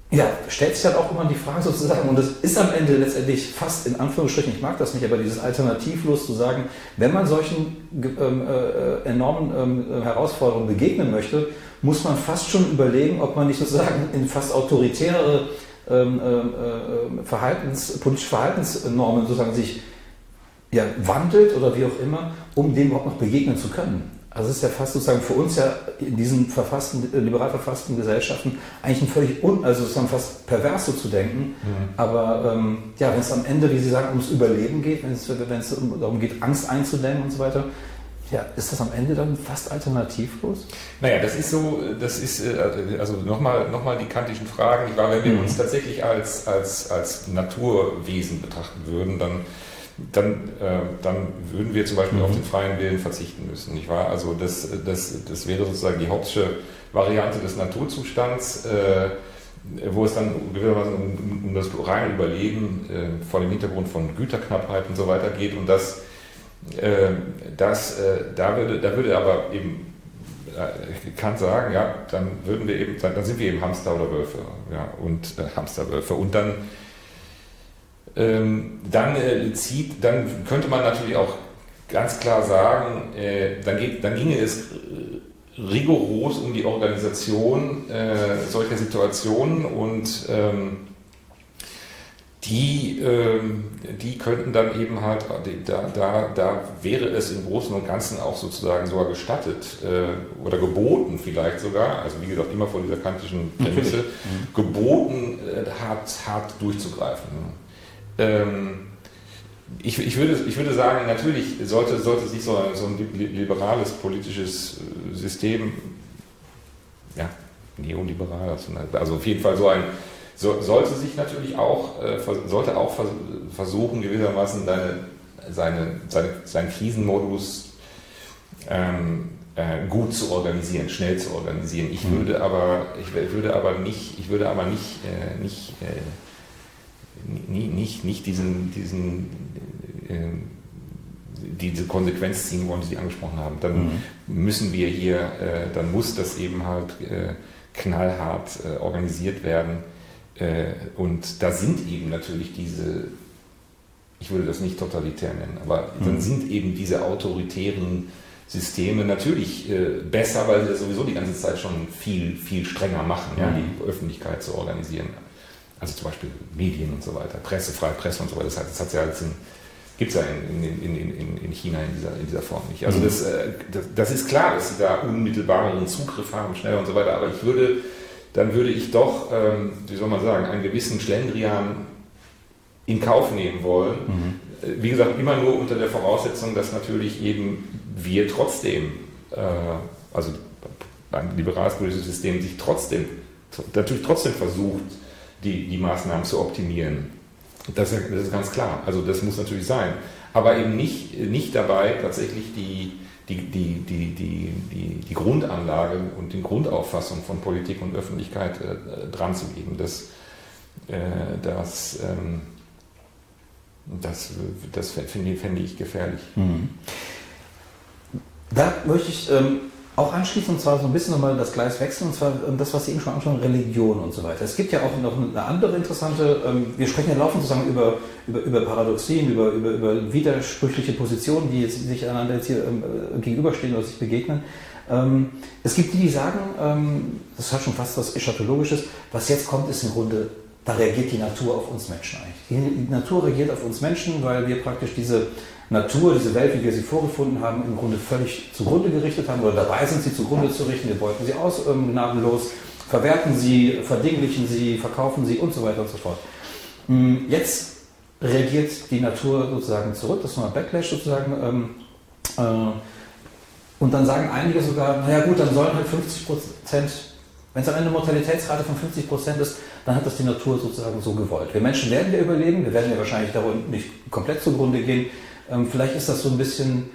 S2: ja, stellt sich halt auch immer die Frage sozusagen, und das ist am Ende letztendlich fast in Anführungsstrichen, ich mag das nicht, aber dieses Alternativlos zu sagen, wenn man solchen ähm, äh, enormen ähm, Herausforderungen begegnen möchte, muss man fast schon überlegen, ob man nicht sozusagen in fast autoritäre ähm, äh, äh, Verhaltens, politische Verhaltensnormen sozusagen sich ja, wandelt oder wie auch immer, um dem überhaupt noch begegnen zu können. Also es ist ja fast sozusagen für uns ja in diesen verfassten, äh, liberal verfassten Gesellschaften eigentlich ein völlig un, also sozusagen fast pervers so zu denken. Mhm. Aber ähm, ja, wenn es am Ende, wie Sie sagen, ums Überleben geht, wenn es, wenn es darum geht, Angst einzudämmen und so weiter, ja, ist das am Ende dann fast alternativlos?
S3: Naja, das ist so, das ist, äh, also nochmal noch mal die kantischen Fragen. Ich war, wenn wir mhm. uns tatsächlich als, als, als Naturwesen betrachten würden, dann, dann, äh, dann würden wir zum Beispiel mhm. auf den freien Willen verzichten müssen. Nicht wahr? Also das, das, das wäre sozusagen die hauptsche Variante des Naturzustands. Äh, wo es dann gewissermaßen um, um das reine Überleben äh, vor dem Hintergrund von Güterknappheit und so weiter geht und das äh, das, äh, da, würde, da würde aber eben äh, kann sagen, ja, dann würden wir eben, dann sind wir eben Hamster oder Wölfe, ja, und Hamsterwölfe. Und dann, dann äh, zieht, dann könnte man natürlich auch ganz klar sagen, äh, dann, geht, dann ginge es rigoros um die Organisation solcher Situationen und ähm, die, ähm, die könnten dann eben halt, da, da, da wäre es im Großen und Ganzen auch sozusagen sogar gestattet äh, oder geboten vielleicht sogar, also wie gesagt immer vor dieser kantischen Prämisse, mhm. geboten äh, hart, hart durchzugreifen. Ähm, ich, ich, würde, ich würde sagen, natürlich sollte, sollte sich so ein, so ein liberales politisches System, ja, neoliberal, also auf jeden Fall so ein so, sollte sich natürlich auch, äh, sollte auch versuchen, gewissermaßen seine, seine, seine, seinen Krisenmodus ähm, äh, gut zu organisieren, schnell zu organisieren. Ich mhm. würde aber, ich würde aber nicht, ich würde aber nicht, äh, nicht, äh, nicht, nicht diesen, diesen äh, diese Konsequenz ziehen wollen, die Sie angesprochen haben. Dann mhm. müssen wir hier, äh, dann muss das eben halt äh, knallhart organisiert werden. und da sind eben natürlich diese ich würde das nicht totalitär nennen, aber mhm. dann sind eben diese autoritären Systeme natürlich äh, besser, weil sie das sowieso die ganze Zeit schon viel, viel strenger machen, mhm. ja, die Öffentlichkeit zu organisieren. Also zum Beispiel Medien und so weiter, Presse, freie Presse und so weiter. Das, hat, das hat's ja jetzt in, gibt es ja in, in, in, in, China in dieser, in dieser Form nicht. Also mhm. das, äh, das, das, ist klar, dass sie da unmittelbaren Zugriff haben, schneller und so weiter, aber ich würde, dann würde ich doch, ähm, wie soll man sagen, einen gewissen Schlendrian in Kauf nehmen wollen. Mhm. Wie gesagt, immer nur unter der Voraussetzung, dass natürlich eben wir trotzdem, äh, also ein liberales politisches System sich trotzdem, natürlich trotzdem versucht, die, die Maßnahmen zu optimieren. Das, das ist ganz klar. Also das muss natürlich sein. Aber eben nicht, nicht dabei tatsächlich die, die, die, die, die, die, die Grundanlage und die Grundauffassung von Politik und Öffentlichkeit äh, dran zu geben. Das, äh, das ähm, das, das finde fänd ich gefährlich. Mhm.
S2: Da möchte ich ähm, auch anschließen, und zwar so ein bisschen nochmal das Gleis wechseln, und zwar ähm, das, was Sie eben schon anschauen, Religion und so weiter. Es gibt ja auch noch eine andere interessante, ähm, wir sprechen ja laufend sozusagen über, über, über Paradoxien, über, über, über widersprüchliche Positionen, die jetzt, sich einander jetzt hier ähm, gegenüberstehen oder sich begegnen. Es gibt die, die sagen, das hat schon fast was Eschatologisches, was jetzt kommt, ist im Grunde da reagiert die Natur auf uns Menschen eigentlich. Die Natur reagiert auf uns Menschen, weil wir praktisch diese Natur, diese Welt, wie wir sie vorgefunden haben, im Grunde völlig zugrunde gerichtet haben oder dabei sind, sie zugrunde zu richten. Wir beuten sie aus ähm, gnadenlos, verwerten sie, verdinglichen sie, verkaufen sie und so weiter und so fort. Hm, jetzt reagiert die Natur sozusagen zurück, das ist nochmal Backlash sozusagen. Ähm, äh, und dann sagen einige sogar, naja gut, dann sollen halt 50 Prozent wenn es am Ende eine Mortalitätsrate von 50 Prozent ist, dann hat das die Natur sozusagen so gewollt. Wir Menschen werden ja überleben, wir werden ja wahrscheinlich darunter nicht komplett zugrunde gehen. Ähm, vielleicht ist das so ein bisschen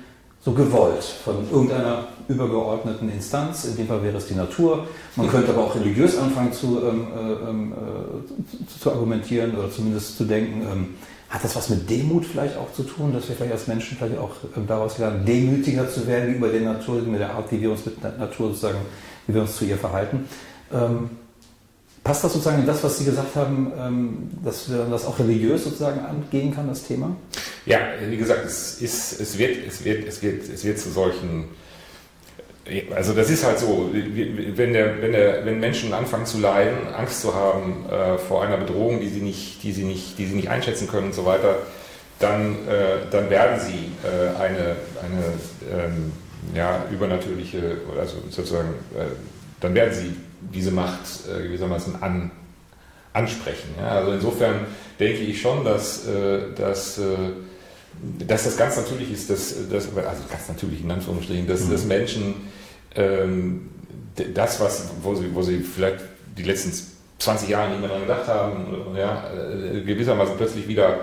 S2: so gewollt von irgendeiner übergeordneten Instanz. In dem Fall wäre es die Natur. Man könnte aber auch religiös anfangen zu, ähm, äh, ähm, äh, zu, argumentieren oder zumindest zu denken. Ähm, hat das was mit Demut vielleicht auch zu tun, dass wir vielleicht als Menschen vielleicht auch ähm, daraus lernen, demütiger zu werden gegenüber der Natur, mit der Art, wie wir uns mit der Natur sozusagen, wie wir uns zu ihr verhalten? Passt das sozusagen in das, was Sie gesagt haben, ähm, dass das auch religiös sozusagen angehen kann, das Thema?
S3: Ja, wie gesagt, es, ist, es, wird, es, wird, es, wird, es wird zu solchen also das ist halt so, wenn, der, wenn, der, wenn Menschen anfangen zu leiden, Angst zu haben äh, vor einer Bedrohung, die sie, nicht, die, sie nicht, die sie nicht einschätzen können und so weiter, dann, äh, dann werden sie äh, eine, eine ähm, ja, übernatürliche, also sozusagen, äh, dann werden sie diese Macht äh, gewissermaßen an, ansprechen. Ja? Also insofern denke ich schon, dass, äh, dass, äh, dass das ganz natürlich ist, dass, dass also ganz natürlich in Anführungsstrichen, dass, mhm. dass Menschen ähm, das, was, wo sie, wo sie vielleicht die letzten 20 Jahre nicht mehr daran gedacht haben, ja, äh, gewissermaßen plötzlich wieder,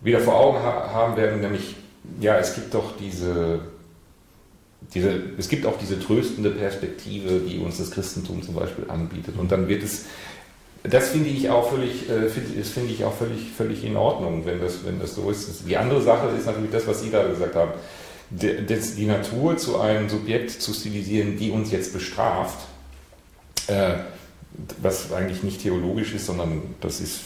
S3: wieder vor Augen ha haben werden, nämlich, ja, es gibt doch diese diese, es gibt auch diese tröstende Perspektive, die uns das Christentum zum Beispiel anbietet. Und dann wird es, das finde ich auch völlig, äh, das finde ich auch völlig, völlig in Ordnung, wenn das, wenn das so ist. Die andere Sache ist natürlich das, was Sie gerade gesagt haben. Die Natur zu einem Subjekt zu stilisieren, die uns jetzt bestraft, äh, was eigentlich nicht theologisch ist, sondern das ist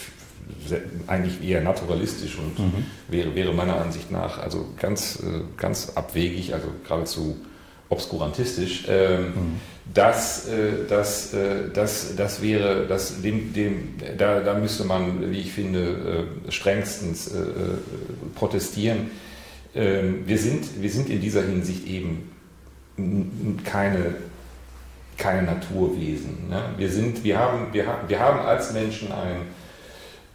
S3: eigentlich eher naturalistisch und mhm. wäre, wäre meiner Ansicht nach also ganz, äh, ganz abwegig, also geradezu obskurantistisch. Ähm, mhm. das, äh, das, äh, das, das wäre, das, dem, dem, da, da müsste man, wie ich finde, strengstens protestieren. Ähm, wir, sind, wir sind in dieser Hinsicht eben keine, keine Naturwesen. Ne? Wir, sind, wir, haben, wir, haben, wir haben als Menschen ein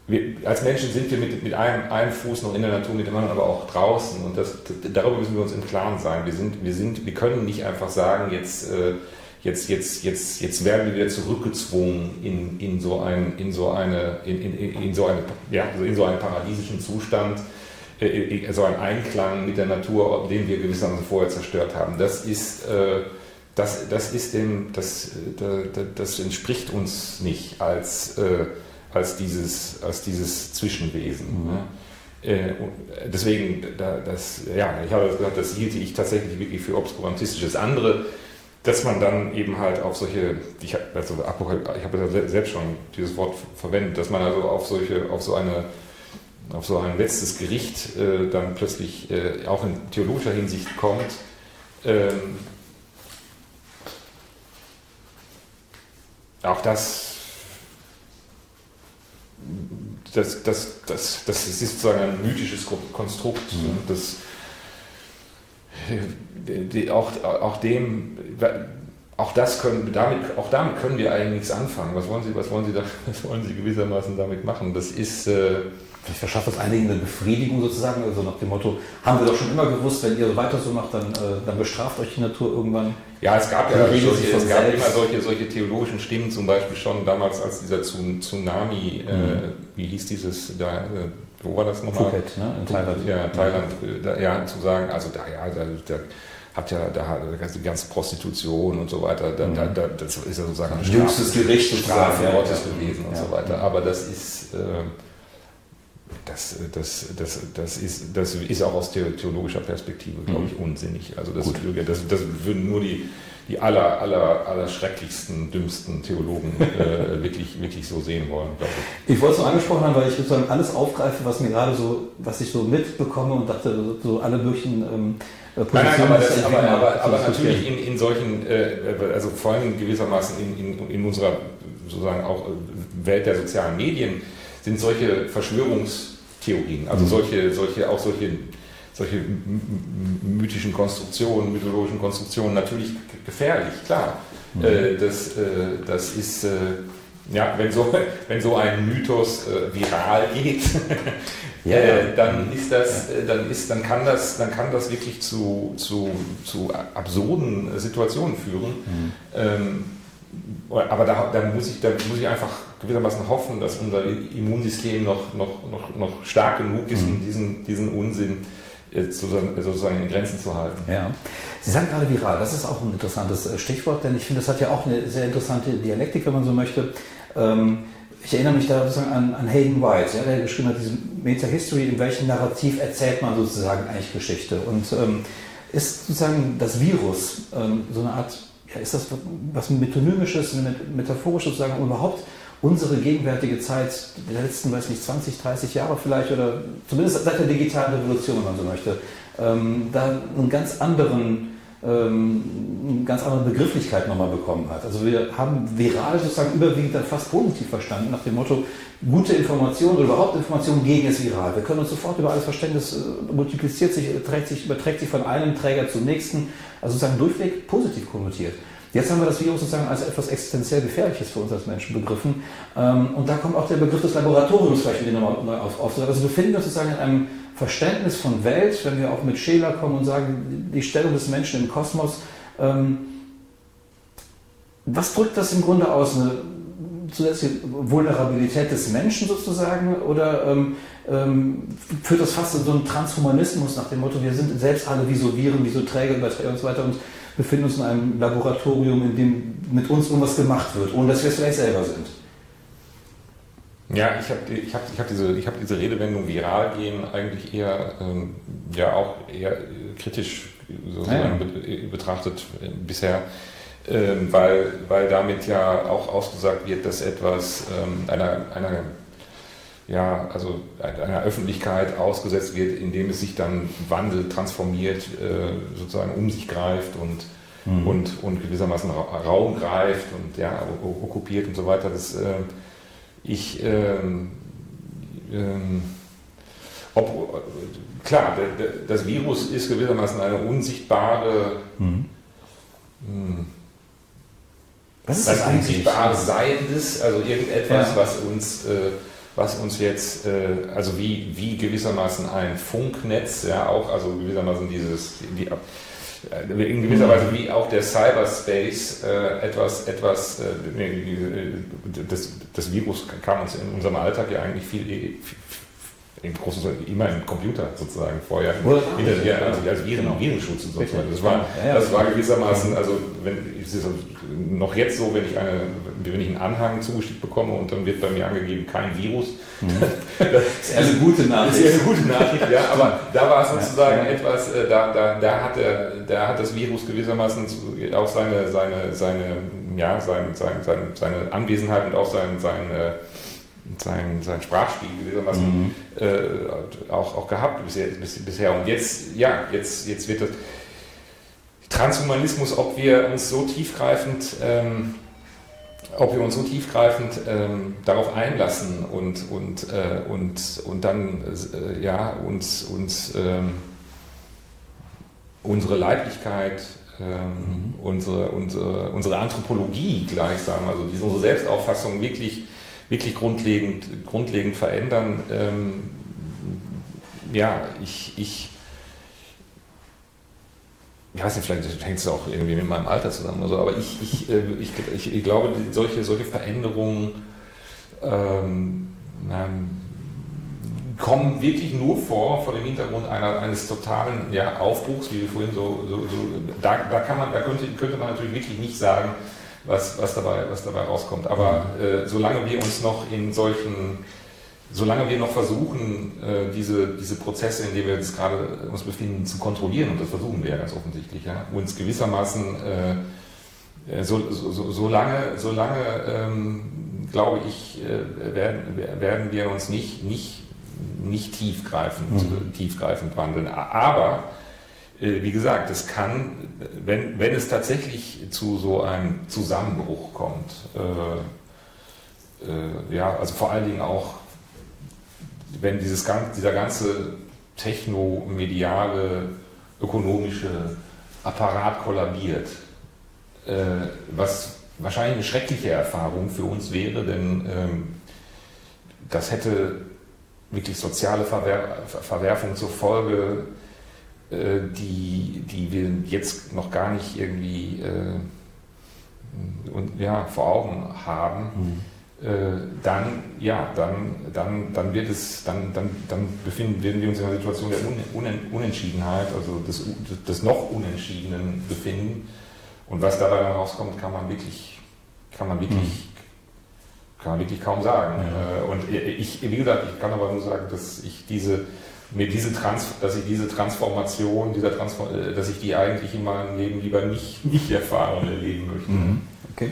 S3: wir, als Menschen sind wir mit, mit einem, einem Fuß noch in der Natur, mit dem anderen aber auch draußen. Und das, darüber müssen wir uns im Klaren sein. Wir, sind, wir, sind, wir können nicht einfach sagen, jetzt, äh, jetzt, jetzt, jetzt, jetzt werden wir wieder zurückgezwungen in, in, so, ein, in, so, eine, in, in, in, so, eine, ja, in so einen paradiesischen Zustand, äh, so einen Einklang mit der Natur, den wir gewissermaßen vorher zerstört haben. Das ist, äh, das, das, ist dem, das, das entspricht uns nicht als, äh, als, dieses, als dieses Zwischenwesen. Mhm. Ne? Äh, deswegen, das, ja, ich habe gesagt, das hielte ich tatsächlich wirklich für obskurantistisch. Das andere, dass man dann eben halt auf solche, ich habe also, ich habe ja selbst schon dieses Wort verwendet, dass man also auf solche, auf so eine auf so ein letztes Gericht äh, dann plötzlich äh, auch in theologischer Hinsicht kommt, ähm, auch das, das, das, das, das ist sozusagen ein mythisches Konstrukt. Mhm. Das, die, auch, auch dem, auch das können, damit, auch damit können wir eigentlich nichts anfangen. Was wollen Sie, was wollen Sie, da, (laughs) was wollen Sie gewissermaßen damit machen? Das ist äh,
S2: Vielleicht verschafft das einigen eine Befriedigung sozusagen, also nach dem Motto, haben wir doch schon immer gewusst, wenn ihr weiter so macht, dann, äh, dann bestraft euch die Natur irgendwann.
S3: Ja, es gab ja solche, es gab immer solche, solche theologischen Stimmen, zum Beispiel schon damals, als dieser Tsunami, äh, mhm. äh, wie hieß dieses, da, äh, wo war das nochmal?
S2: Phuket, ne? in Thailand.
S3: Ja, Thailand, da, ja, zu sagen, also da, ja, da, da hat ja da die ganze Prostitution und so weiter, da, da, mhm. da, das ist ja sozusagen
S2: ein Jüngstes Gericht
S3: Strafe Gottes gewesen und so weiter. Aber das ist, äh, das, das, das, das, ist, das ist auch aus theologischer Perspektive, glaube ich, mhm. unsinnig. Also das, das, das würden nur die, die aller, aller, aller schrecklichsten, dümmsten Theologen äh, (laughs) wirklich, wirklich so sehen wollen,
S2: glaube ich. Ich wollte es nur angesprochen haben, weil ich sozusagen alles aufgreife, was mir gerade so, was ich so mitbekomme und dachte, so alle möglichen ähm,
S3: Positionen. Nein, nein, aber, das, aber, aber, aber natürlich in, in solchen, äh, also vor allem gewissermaßen in, in, in unserer sozusagen auch äh, Welt der sozialen Medien, sind solche Verschwörungstheorien, also mhm. solche, solche, auch solche, solche mythischen Konstruktionen, mythologischen Konstruktionen natürlich gefährlich, klar. Mhm. Äh, das, äh, das ist, äh, ja, wenn so, (laughs) wenn so ein Mythos viral geht, (laughs) ja, dann ist das, dann ist, dann kann das, dann kann das wirklich zu, zu, zu absurden Situationen führen. Mhm. Ähm, aber da, da, muss ich, da muss ich einfach gewissermaßen hoffen, dass unser Immunsystem noch, noch, noch, noch stark genug ist, um mhm. diesen, diesen Unsinn sozusagen, sozusagen in Grenzen zu halten.
S2: Ja. Sie sagen gerade viral, das ist auch ein interessantes äh, Stichwort, denn ich finde, das hat ja auch eine sehr interessante Dialektik, wenn man so möchte. Ähm, ich erinnere mich da sozusagen an, an Hayden White, ja, der geschrieben hat, diese Meta-History, in welchem Narrativ erzählt man sozusagen eigentlich Geschichte. Und ähm, ist sozusagen das Virus ähm, so eine Art ist das was Metonymisches, Metaphorisches sozusagen, um überhaupt unsere gegenwärtige Zeit der letzten, weiß nicht, 20, 30 Jahre vielleicht oder zumindest seit der digitalen Revolution, wenn man so möchte, ähm, da einen ganz anderen ähm, eine ganz andere Begrifflichkeit nochmal bekommen hat. Also wir haben viral sozusagen überwiegend dann fast positiv verstanden, nach dem Motto, gute Information oder überhaupt Information gegen ist viral. Wir können uns sofort über alles Verständnis äh, multipliziert sich, trägt sich, überträgt sich von einem Träger zum nächsten, also sozusagen durchweg positiv konnotiert. Jetzt haben wir das Virus sozusagen als etwas existenziell Gefährliches für uns als Menschen begriffen. Ähm, und da kommt auch der Begriff des Laboratoriums vielleicht wieder nochmal neu auf. Also wir finden uns sozusagen in einem Verständnis von Welt, wenn wir auch mit Scheler kommen und sagen, die Stellung des Menschen im Kosmos. Ähm, was drückt das im Grunde aus? Eine zusätzliche Vulnerabilität des Menschen sozusagen? Oder ähm, führt das fast in so einen Transhumanismus nach dem Motto, wir sind selbst alle wie so Viren, wie so Träger, Überträger und so weiter und befinden uns in einem Laboratorium, in dem mit uns irgendwas gemacht wird, ohne dass wir es vielleicht selber sind.
S3: Ja, ich habe ich hab, ich hab diese, hab diese Redewendung viral gehen eigentlich eher, ähm, ja auch eher kritisch sozusagen ja. betrachtet äh, bisher, ähm, weil, weil damit ja auch ausgesagt wird, dass etwas ähm, einer, einer ja, also einer Öffentlichkeit ausgesetzt wird, indem es sich dann wandelt, transformiert, äh, sozusagen um sich greift und, mhm. und, und gewissermaßen Raum greift und ja, okkupiert und so weiter. Das, äh, ich, ähm, ob, klar, das Virus ist gewissermaßen eine unsichtbare, mhm. Hm, was ist das, das unsichtbare Seiendes, also irgendetwas, ja. was uns äh, was uns jetzt, äh, also wie, wie gewissermaßen ein Funknetz, ja, auch, also gewissermaßen dieses, die, äh, in gewisser Weise wie auch der Cyberspace äh, etwas, etwas äh, das, das Virus kam uns in unserem Alltag ja eigentlich viel, viel im großen, immer im Computer sozusagen vorher,
S2: Oder-
S3: hinter, ja, also als Viren,
S2: Genau.
S3: Virenschutz sozusagen. Das war, das war gewissermaßen, also wenn, es ist noch jetzt so, wenn ich, eine, wenn ich einen Anhang zugeschickt bekomme und dann wird bei mir angegeben, kein Virus, (laughs)
S2: Das ist eine gute
S3: das
S2: Nachricht.
S3: ist ja eine gute Nachricht, ja, aber da war es sozusagen
S2: Ja.
S3: etwas, äh, da, da, da, hat der, da hat das Virus gewissermaßen auch seine, seine, seine, ja, sein, sein, sein, seine Anwesenheit und auch sein, sein, äh, sein, sein Sprachspiel gewissermaßen äh, auch, auch gehabt bisher, bis, bisher. Und jetzt, ja, jetzt, jetzt wird das Transhumanismus, ob wir uns so tiefgreifend ähm, ob wir uns so tiefgreifend ähm, darauf einlassen und, und, äh, und, und dann äh, ja, uns, uns ähm, unsere Leiblichkeit, ähm, unsere, unsere, unsere Anthropologie gleichsam, also diese, unsere Selbstauffassung wirklich, wirklich grundlegend, grundlegend verändern. Ähm, ja, ich, ich, ich weiß nicht, vielleicht hängt es auch irgendwie mit meinem Alter zusammen oder so, aber ich, ich, äh, ich, ich, ich glaube, solche, solche Veränderungen ähm, ähm, kommen wirklich nur vor, vor dem Hintergrund einer, eines totalen ja, Aufbruchs, wie wir vorhin so, so, so da, da, kann man, da könnte, könnte man natürlich wirklich nicht sagen, was, was, dabei, was dabei rauskommt. Aber äh, solange wir uns noch in solchen solange wir noch versuchen, äh, diese, diese Prozesse, in denen wir jetzt gerade uns befinden, zu kontrollieren, und das versuchen wir ja ganz offensichtlich, ja, uns gewissermaßen äh, äh, so, so, so, solange, solange ähm, glaube ich, äh, werden, werden wir uns nicht, nicht, nicht tiefgreifend, tiefgreifend wandeln. Aber wie gesagt, es kann, wenn, wenn es tatsächlich zu so einem Zusammenbruch kommt, äh, äh, ja, also vor allen Dingen auch wenn dieses, dieser ganze technomediale, ökonomische Apparat kollabiert, äh, was wahrscheinlich eine schreckliche Erfahrung für uns wäre, denn ähm, das hätte wirklich soziale Verwer Verwerfungen zur Folge, äh, die, die wir jetzt noch gar nicht irgendwie äh, und, ja, vor Augen haben äh, dann, ja, dann, dann, dann wird es, dann, dann, dann befinden, werden wir uns in einer Situation der Un Unen Unentschiedenheit, also des, des noch Unentschiedenen befinden. Und was dabei dann rauskommt, kann man wirklich, kann man wirklich, kann man wirklich kaum sagen. Äh, Und ich, wie gesagt, ich kann aber nur sagen, dass ich diese, mir diese Trans dass ich diese Transformation, dieser Transform äh, dass ich die eigentlich in meinem Leben lieber nicht, nicht erfahren und erleben möchte.
S2: Okay.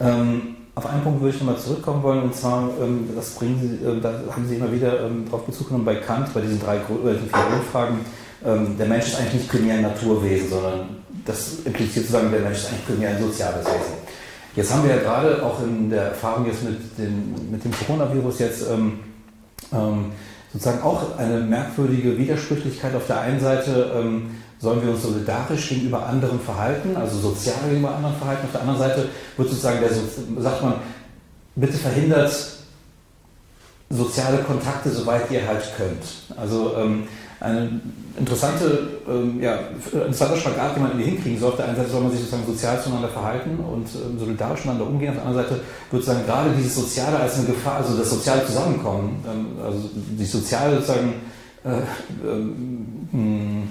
S2: Ähm, auf einen Punkt würde ich nochmal zurückkommen wollen, und zwar, ähm, das bringen Sie, äh, da haben Sie immer wieder ähm, darauf Bezug genommen bei Kant, bei diesen drei äh, diesen vier Grundfragen. Ähm, der Mensch ist eigentlich nicht primär ein Naturwesen, sondern das impliziert zu sagen, der Mensch ist eigentlich primär ein soziales Wesen. Jetzt haben wir ja gerade auch in der Erfahrung jetzt mit, den, mit dem Coronavirus jetzt ähm, ähm, sozusagen auch eine merkwürdige Widersprüchlichkeit. Auf der einen Seite ähm, sollen wir uns solidarisch gegenüber anderen verhalten, also sozial gegenüber anderen verhalten. Auf der anderen Seite wird sozusagen der, sagt man, bitte verhindert soziale Kontakte, soweit ihr halt könnt. Also ähm, eine interessante, ähm, ja, interessanter Spagat, den man irgendwie hinkriegen soll. Auf der einen Seite soll man sich sozusagen sozial zueinander verhalten und ähm, solidarisch miteinander umgehen. Auf der anderen Seite wird sozusagen gerade dieses Soziale als eine Gefahr, also das soziale Zusammenkommen, ähm, also die soziale sozusagen, äh, ähm, mh,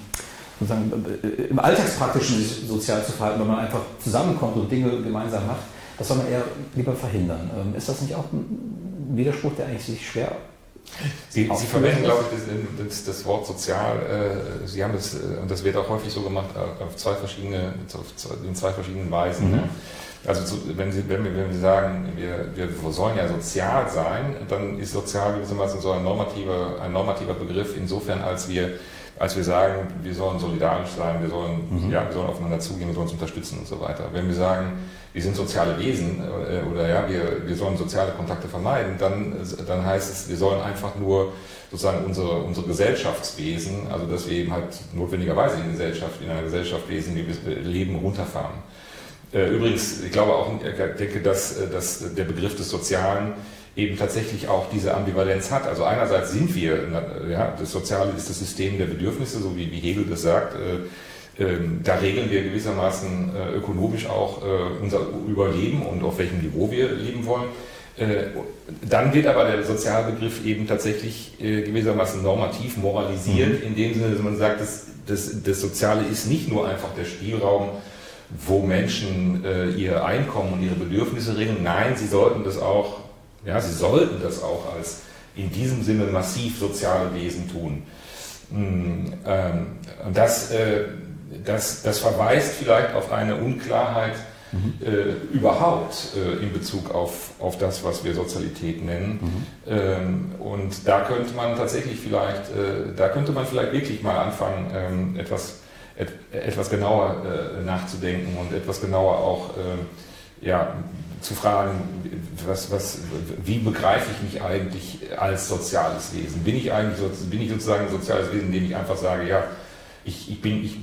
S2: sozusagen äh, im Alltagspraktischen sich sozial zu verhalten, wenn man einfach zusammenkommt und Dinge gemeinsam macht, das soll man eher lieber verhindern. Ähm, ist das nicht auch ein Widerspruch, der eigentlich sich schwer
S3: Sie, Sie verwenden, glaube ich, das, das, das Wort sozial. Äh, Sie haben das, äh, und das wird auch häufig so gemacht, auf zwei verschiedene, auf zwei, in zwei verschiedenen Weisen.
S2: Mhm.
S3: Ne? Also zu, wenn, Sie, wenn, wir, wenn wir sagen, wir, wir sollen ja sozial sein, dann ist sozial gewissermaßen so ein normativer, ein normativer Begriff, insofern als wir, als wir sagen, wir sollen solidarisch sein, wir sollen,
S2: Mhm.
S3: ja, wir sollen aufeinander zugehen, wir sollen uns unterstützen und so weiter. Wenn wir sagen, wir sind soziale Wesen äh, oder ja, wir, wir sollen soziale Kontakte vermeiden, dann, dann heißt es, wir sollen einfach nur sozusagen unsere, unsere Gesellschaftswesen, also dass wir eben halt notwendigerweise in, Gesellschaft, in einer Gesellschaft lesen, wie wir leben, runterfahren. Äh, Übrigens, ich glaube auch, ich denke, dass, dass der Begriff des Sozialen eben tatsächlich auch diese Ambivalenz hat. Also einerseits sind wir, ja, das Soziale ist das System der Bedürfnisse, so wie, wie Hegel das sagt. Äh, ähm, da regeln wir gewissermaßen äh, ökonomisch auch äh, unser Überleben und auf welchem Niveau wir leben wollen. Dann wird aber der Sozialbegriff eben tatsächlich gewissermaßen normativ moralisiert, mhm. in dem Sinne, dass man sagt, das, das, das Soziale ist nicht nur einfach der Spielraum, wo Menschen äh, ihr Einkommen und ihre Bedürfnisse regeln. Nein, sie sollten das auch, ja, sie sollten das auch als in diesem Sinne massiv soziale Wesen tun. Hm, ähm, und das, äh, das, das verweist vielleicht auf eine Unklarheit mhm. äh, überhaupt äh, in Bezug auf, auf das, was wir Sozialität nennen. Mhm. Ähm, und da könnte man tatsächlich vielleicht, da könnte man vielleicht wirklich mal anfangen, ähm, etwas, et, etwas genauer nachzudenken und etwas genauer auch ja, zu fragen, was, was, wie begreife ich mich eigentlich als soziales Wesen? Bin ich eigentlich bin ich sozusagen ein soziales Wesen, indem ich einfach sage, ja, ich, ich, bin, ich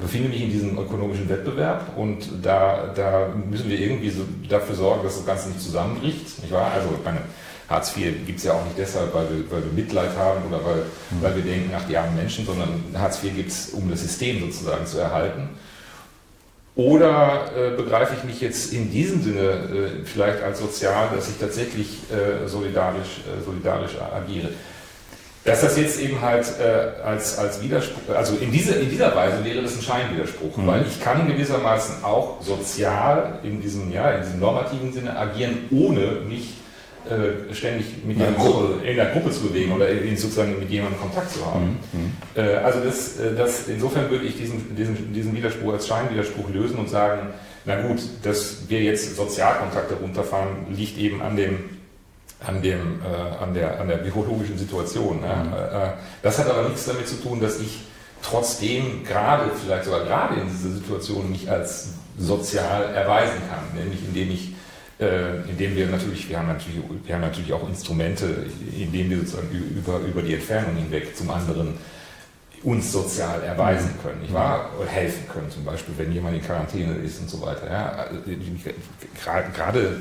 S3: befinde mich in diesem ökonomischen Wettbewerb und da, da müssen wir irgendwie so dafür sorgen, dass das Ganze nicht zusammenbricht. Nicht wahr? Also meine, Hartz IV gibt es ja auch nicht deshalb, weil wir, weil wir Mitleid haben oder weil, weil wir denken, ach die armen Menschen, sondern Hartz IV gibt es, um das System sozusagen zu erhalten. Oder äh, begreife ich mich jetzt in diesem Sinne äh, vielleicht als sozial, dass ich tatsächlich äh, solidarisch, äh, solidarisch agiere? Dass das jetzt eben halt äh, als, als Widerspruch, also in, diese, in dieser Weise wäre das ein Scheinwiderspruch, mhm. weil ich kann gewissermaßen auch sozial in diesem, ja, in diesem normativen Sinne agieren, ohne mich äh, ständig mit ja, Gruppe, in der Gruppe zu bewegen oder in, sozusagen mit jemandem Kontakt zu haben. Mhm. mhm. Äh, also das, äh, das, insofern würde ich diesen, diesen, diesen Widerspruch als Scheinwiderspruch lösen und sagen, na gut, dass wir jetzt Sozialkontakte runterfahren, liegt eben an dem an, dem, äh, an, der, an der biologischen Situation. Ne? Mhm. Das hat aber nichts damit zu tun, dass ich trotzdem gerade, vielleicht sogar gerade in dieser Situation mich als sozial erweisen kann, nämlich indem ich äh, indem wir natürlich, wir haben natürlich, wir haben natürlich auch Instrumente, indem wir sozusagen über, über die Entfernung hinweg zum anderen uns sozial erweisen mhm. können, nicht wahr? Oder helfen können, zum Beispiel, wenn jemand in Quarantäne ist und so weiter. Ja? Also, gerade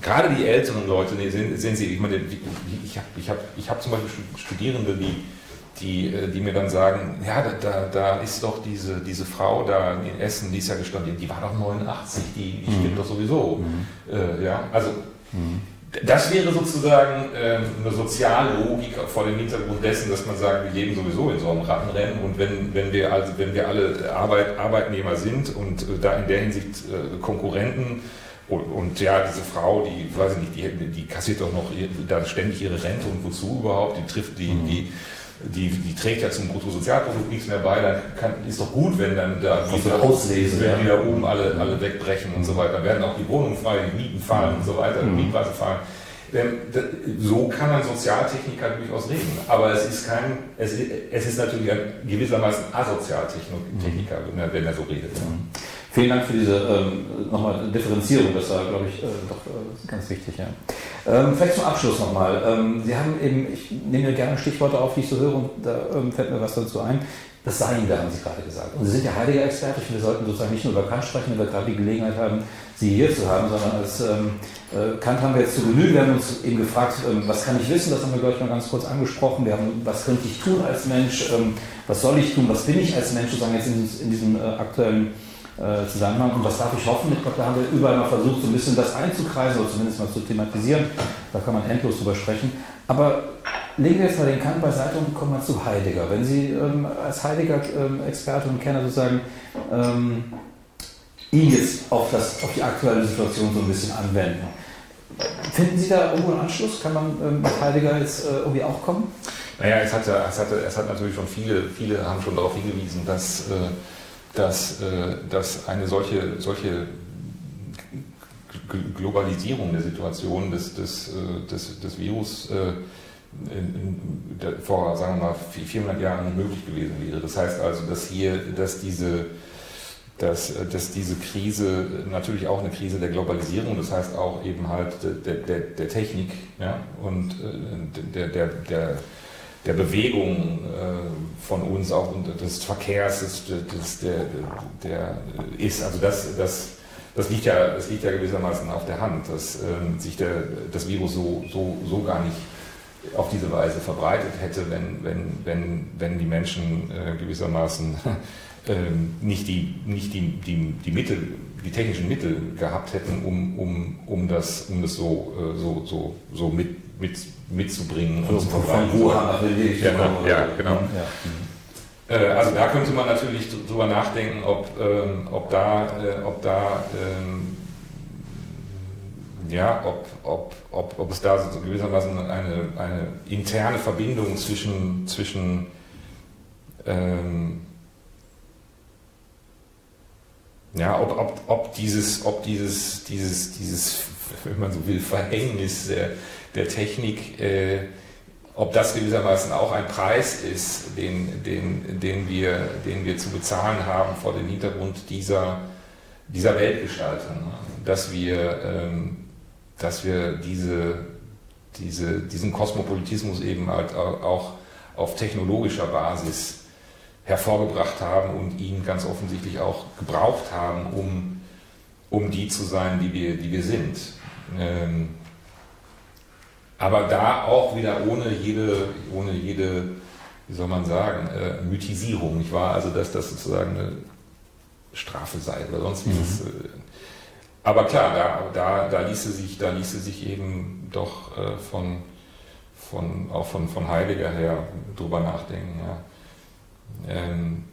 S3: gerade die älteren Leute, sehen, sehen Sie, ich meine, ich habe ich hab, ich hab zum Beispiel Studierende, die, die, äh, die mir dann sagen, ja, da, da, da ist doch diese, diese Frau da in Essen, die ist ja gestanden, die war doch 89, die, die stimmt mhm. doch sowieso. Mhm. Äh, ja, also mhm. das wäre sozusagen äh, eine soziale Logik vor dem Hintergrund dessen, dass man sagt, wir leben sowieso in so einem Rattenrennen und wenn, wenn, wir, also, wenn wir alle Arbeit, Arbeitnehmer sind und äh, da in der Hinsicht äh, Konkurrenten, und, und, ja, diese Frau, die, weiß ich nicht, die, die kassiert doch noch da ständig ihre Rente und wozu überhaupt? Die trifft die, mhm. die, die, die trägt ja zum Bruttosozialprodukt nichts mehr bei, dann kann, ist doch gut, wenn dann da
S2: diese, Auslese,
S3: wenn ja. die da oben alle, alle wegbrechen und so weiter, dann werden auch die Wohnungen frei, die Mieten fallen und so weiter, mhm. die Mietpreise fallen. So kann ein Sozialtechniker durchaus reden, aber es ist kein, es es ist natürlich ein gewissermaßen Asozialtechniker, wenn er, wenn er so redet. Mhm.
S2: Vielen Dank für diese ähm, nochmal Differenzierung, das war, glaube ich, äh, doch äh, ganz wichtig. Ja. Ähm, vielleicht zum Abschluss nochmal. Ähm, Sie haben eben, ich nehme mir gerne Stichworte auf, die ich so höre, und da ähm, fällt mir was dazu ein. Das Sein, da haben Sie gerade gesagt. Und Sie sind ja Heiliger-Experte. Wir sollten sozusagen nicht nur über Kant sprechen, wenn wir gerade die Gelegenheit haben, Sie hier zu haben, sondern als ähm, äh, Kant haben wir jetzt zu Genüge. Wir haben uns eben gefragt, ähm, was kann ich wissen? Das haben wir, glaube ich, mal ganz kurz angesprochen. Wir haben, was könnte ich tun als Mensch? Ähm, was soll ich tun? Was bin ich als Mensch? Sozusagen jetzt in, in diesem äh, aktuellen äh, Zusammenhang. Und was darf ich hoffen? Ich glaube, da haben wir überall mal versucht, so ein bisschen das einzukreisen oder zumindest mal zu thematisieren. Da kann man endlos drüber sprechen. Aber legen wir jetzt mal den Kant beiseite und kommen mal zu Heidegger. Wenn Sie ähm, als Heidegger-Experte ähm, und Kenner sozusagen ähm, ihn jetzt auf, das, auf die aktuelle Situation so ein bisschen anwenden, finden Sie da irgendwo einen Anschluss? Kann man ähm, mit Heidegger jetzt äh, irgendwie auch kommen?
S3: Naja, es hat, es, hat, es hat natürlich schon viele, viele haben schon darauf hingewiesen, dass äh, dass, äh, dass eine solche, solche Globalisierung der Situation des, des, äh, des, des Virus äh, vor, sagen wir mal, 400 Jahren möglich gewesen wäre. Das heißt also, dass hier, dass diese, dass, dass diese Krise natürlich auch eine Krise der Globalisierung, das heißt auch eben halt der, der, der Technik ja, und der, der, der der Bewegung äh, von uns, auch des Verkehrs, des, des, der, der ist. Also das, das, das, liegt ja, das liegt ja gewissermaßen auf der Hand, dass ähm, sich der, das Virus so, so, so gar nicht auf diese Weise verbreitet hätte, wenn, wenn, wenn, wenn die Menschen äh, gewissermaßen (laughs) ähm, nicht, die, nicht die, die, die Mittel, die technischen Mittel gehabt hätten, um, um, um das, um das so, äh, so, so, so mit, mit, mitzubringen.
S2: Also von, von Wuhan nach Venedig.
S3: Ja, genau. Ja, genau. Ja. Äh, also da könnte man natürlich drüber nachdenken, ob, ähm, ob da, äh, ob da ähm, ja, ob, ob, ob, ob es da so gewissermaßen eine, eine interne Verbindung zwischen, zwischen ähm, ja, ob, ob, ob dieses, ob dieses, dieses, dieses, wenn man so will, Verhängnis der, der Technik, äh, ob das gewissermaßen auch ein Preis ist, den, den, den, wir, den wir zu bezahlen haben vor dem Hintergrund dieser, dieser Weltgestaltung. Dass wir ähm, dass wir diese, diese, diesen Kosmopolitismus eben halt auch auf technologischer Basis hervorgebracht haben und ihn ganz offensichtlich auch gebraucht haben, um, um die zu sein, die wir, die wir sind. Ähm, aber da auch wieder ohne jede, ohne jede, wie soll man sagen, äh, Mythisierung. Ich war also, dass das sozusagen eine Strafe sei oder sonst. Mhm. Äh, aber klar, da, da, da, ließe sich, da ließe sich eben doch äh, von, von, auch von, von Heidegger her drüber nachdenken. Ja. Ähm,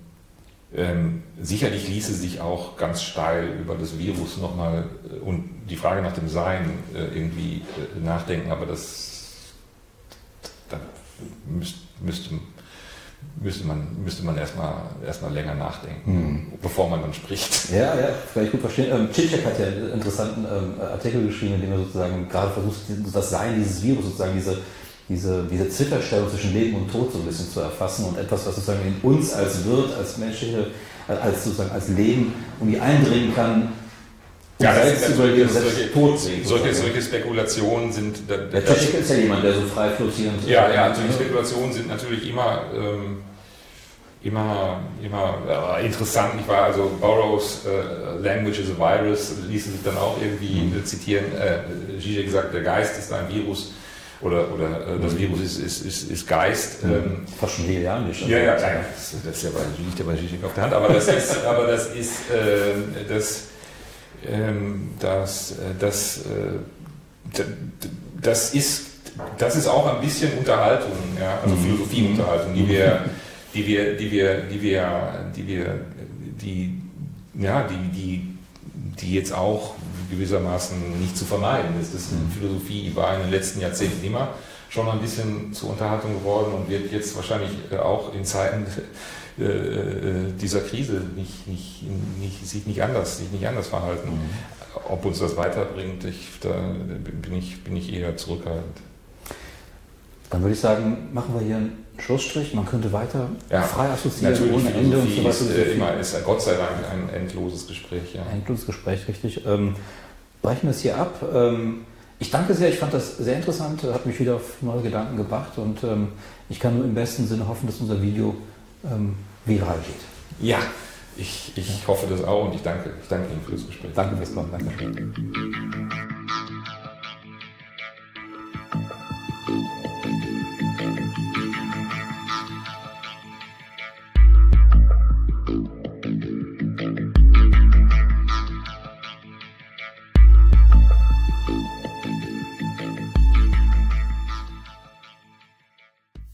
S3: ähm, sicherlich ließe sich auch ganz steil über das Virus nochmal äh, und die Frage nach dem Sein äh, irgendwie äh, nachdenken, aber das da müsste, müsste müsste man, müsste man erstmal, erstmal länger nachdenken, mhm. bevor man dann spricht. (laughs)
S2: Ja, ja, vielleicht gut verstehen. Ähm, Cicek hat ja einen interessanten ähm, Artikel geschrieben, in dem er sozusagen gerade versucht, das Sein dieses Virus, sozusagen diese, diese, diese Zwitterstellung zwischen Leben und Tod so ein bisschen zu erfassen und etwas, was sozusagen in uns als Wirt, als menschliche, als sozusagen als Leben irgendwie eindringen kann,
S3: ja, das sind solche, solche, solche, solche, Spekulationen sind.
S2: Der, der Tschechik ist ja jemand, der so frei flottierend
S3: ist. Ja, ja, solche Spekulationen sind natürlich immer, ähm, immer, immer äh, interessant. Ich war also Burroughs äh, Language is a Virus, ließe sich dann auch irgendwie mhm. zitieren. Äh, Zizek sagt, der Geist ist ein Virus oder, oder äh, das mhm. Virus ist, ist, ist, ist Geist.
S2: Mhm. Ähm, Fast schon hegelianisch.
S3: Ja, ja, ja, das, das ist ja bei, liegt ja bei Zizek auf der Hand, aber das ist, aber das ist, äh, das ähm, dass, äh, das, äh, das, ist, das ist auch ein bisschen Unterhaltung, ja, also mhm. Philosophieunterhaltung, die wir, die wir, die wir, die wir, die wir, die, ja, die, die, die jetzt auch gewissermaßen nicht zu vermeiden ist. Das mhm. Philosophie war in den letzten Jahrzehnten immer schon ein bisschen zur Unterhaltung geworden und wird jetzt wahrscheinlich äh, auch in Zeiten (laughs) äh, äh, dieser Krise nicht, nicht, nicht, sich nicht anders, sich nicht anders verhalten. Mhm. Ob uns das weiterbringt, ich, da bin ich, bin ich eher zurückhaltend.
S2: Dann würde ich sagen, machen wir hier einen Schlussstrich. Man könnte weiter ja, frei assoziieren ohne Ende und so
S3: weiter. Ist, äh, immer, ist Gott sei Dank ein endloses Gespräch.
S2: Ja. Endloses Gespräch, richtig. Ähm, brechen wir es hier ab. Ähm, ich danke sehr, ich fand das sehr interessant, hat mich wieder auf neue Gedanken gebracht und ähm, ich kann nur im besten Sinne hoffen, dass unser Video ähm, viral geht.
S3: Ja, ich, ich hoffe das auch und ich danke, ich danke Ihnen für das Gespräch.
S2: Danke fürs Kommen. Danke.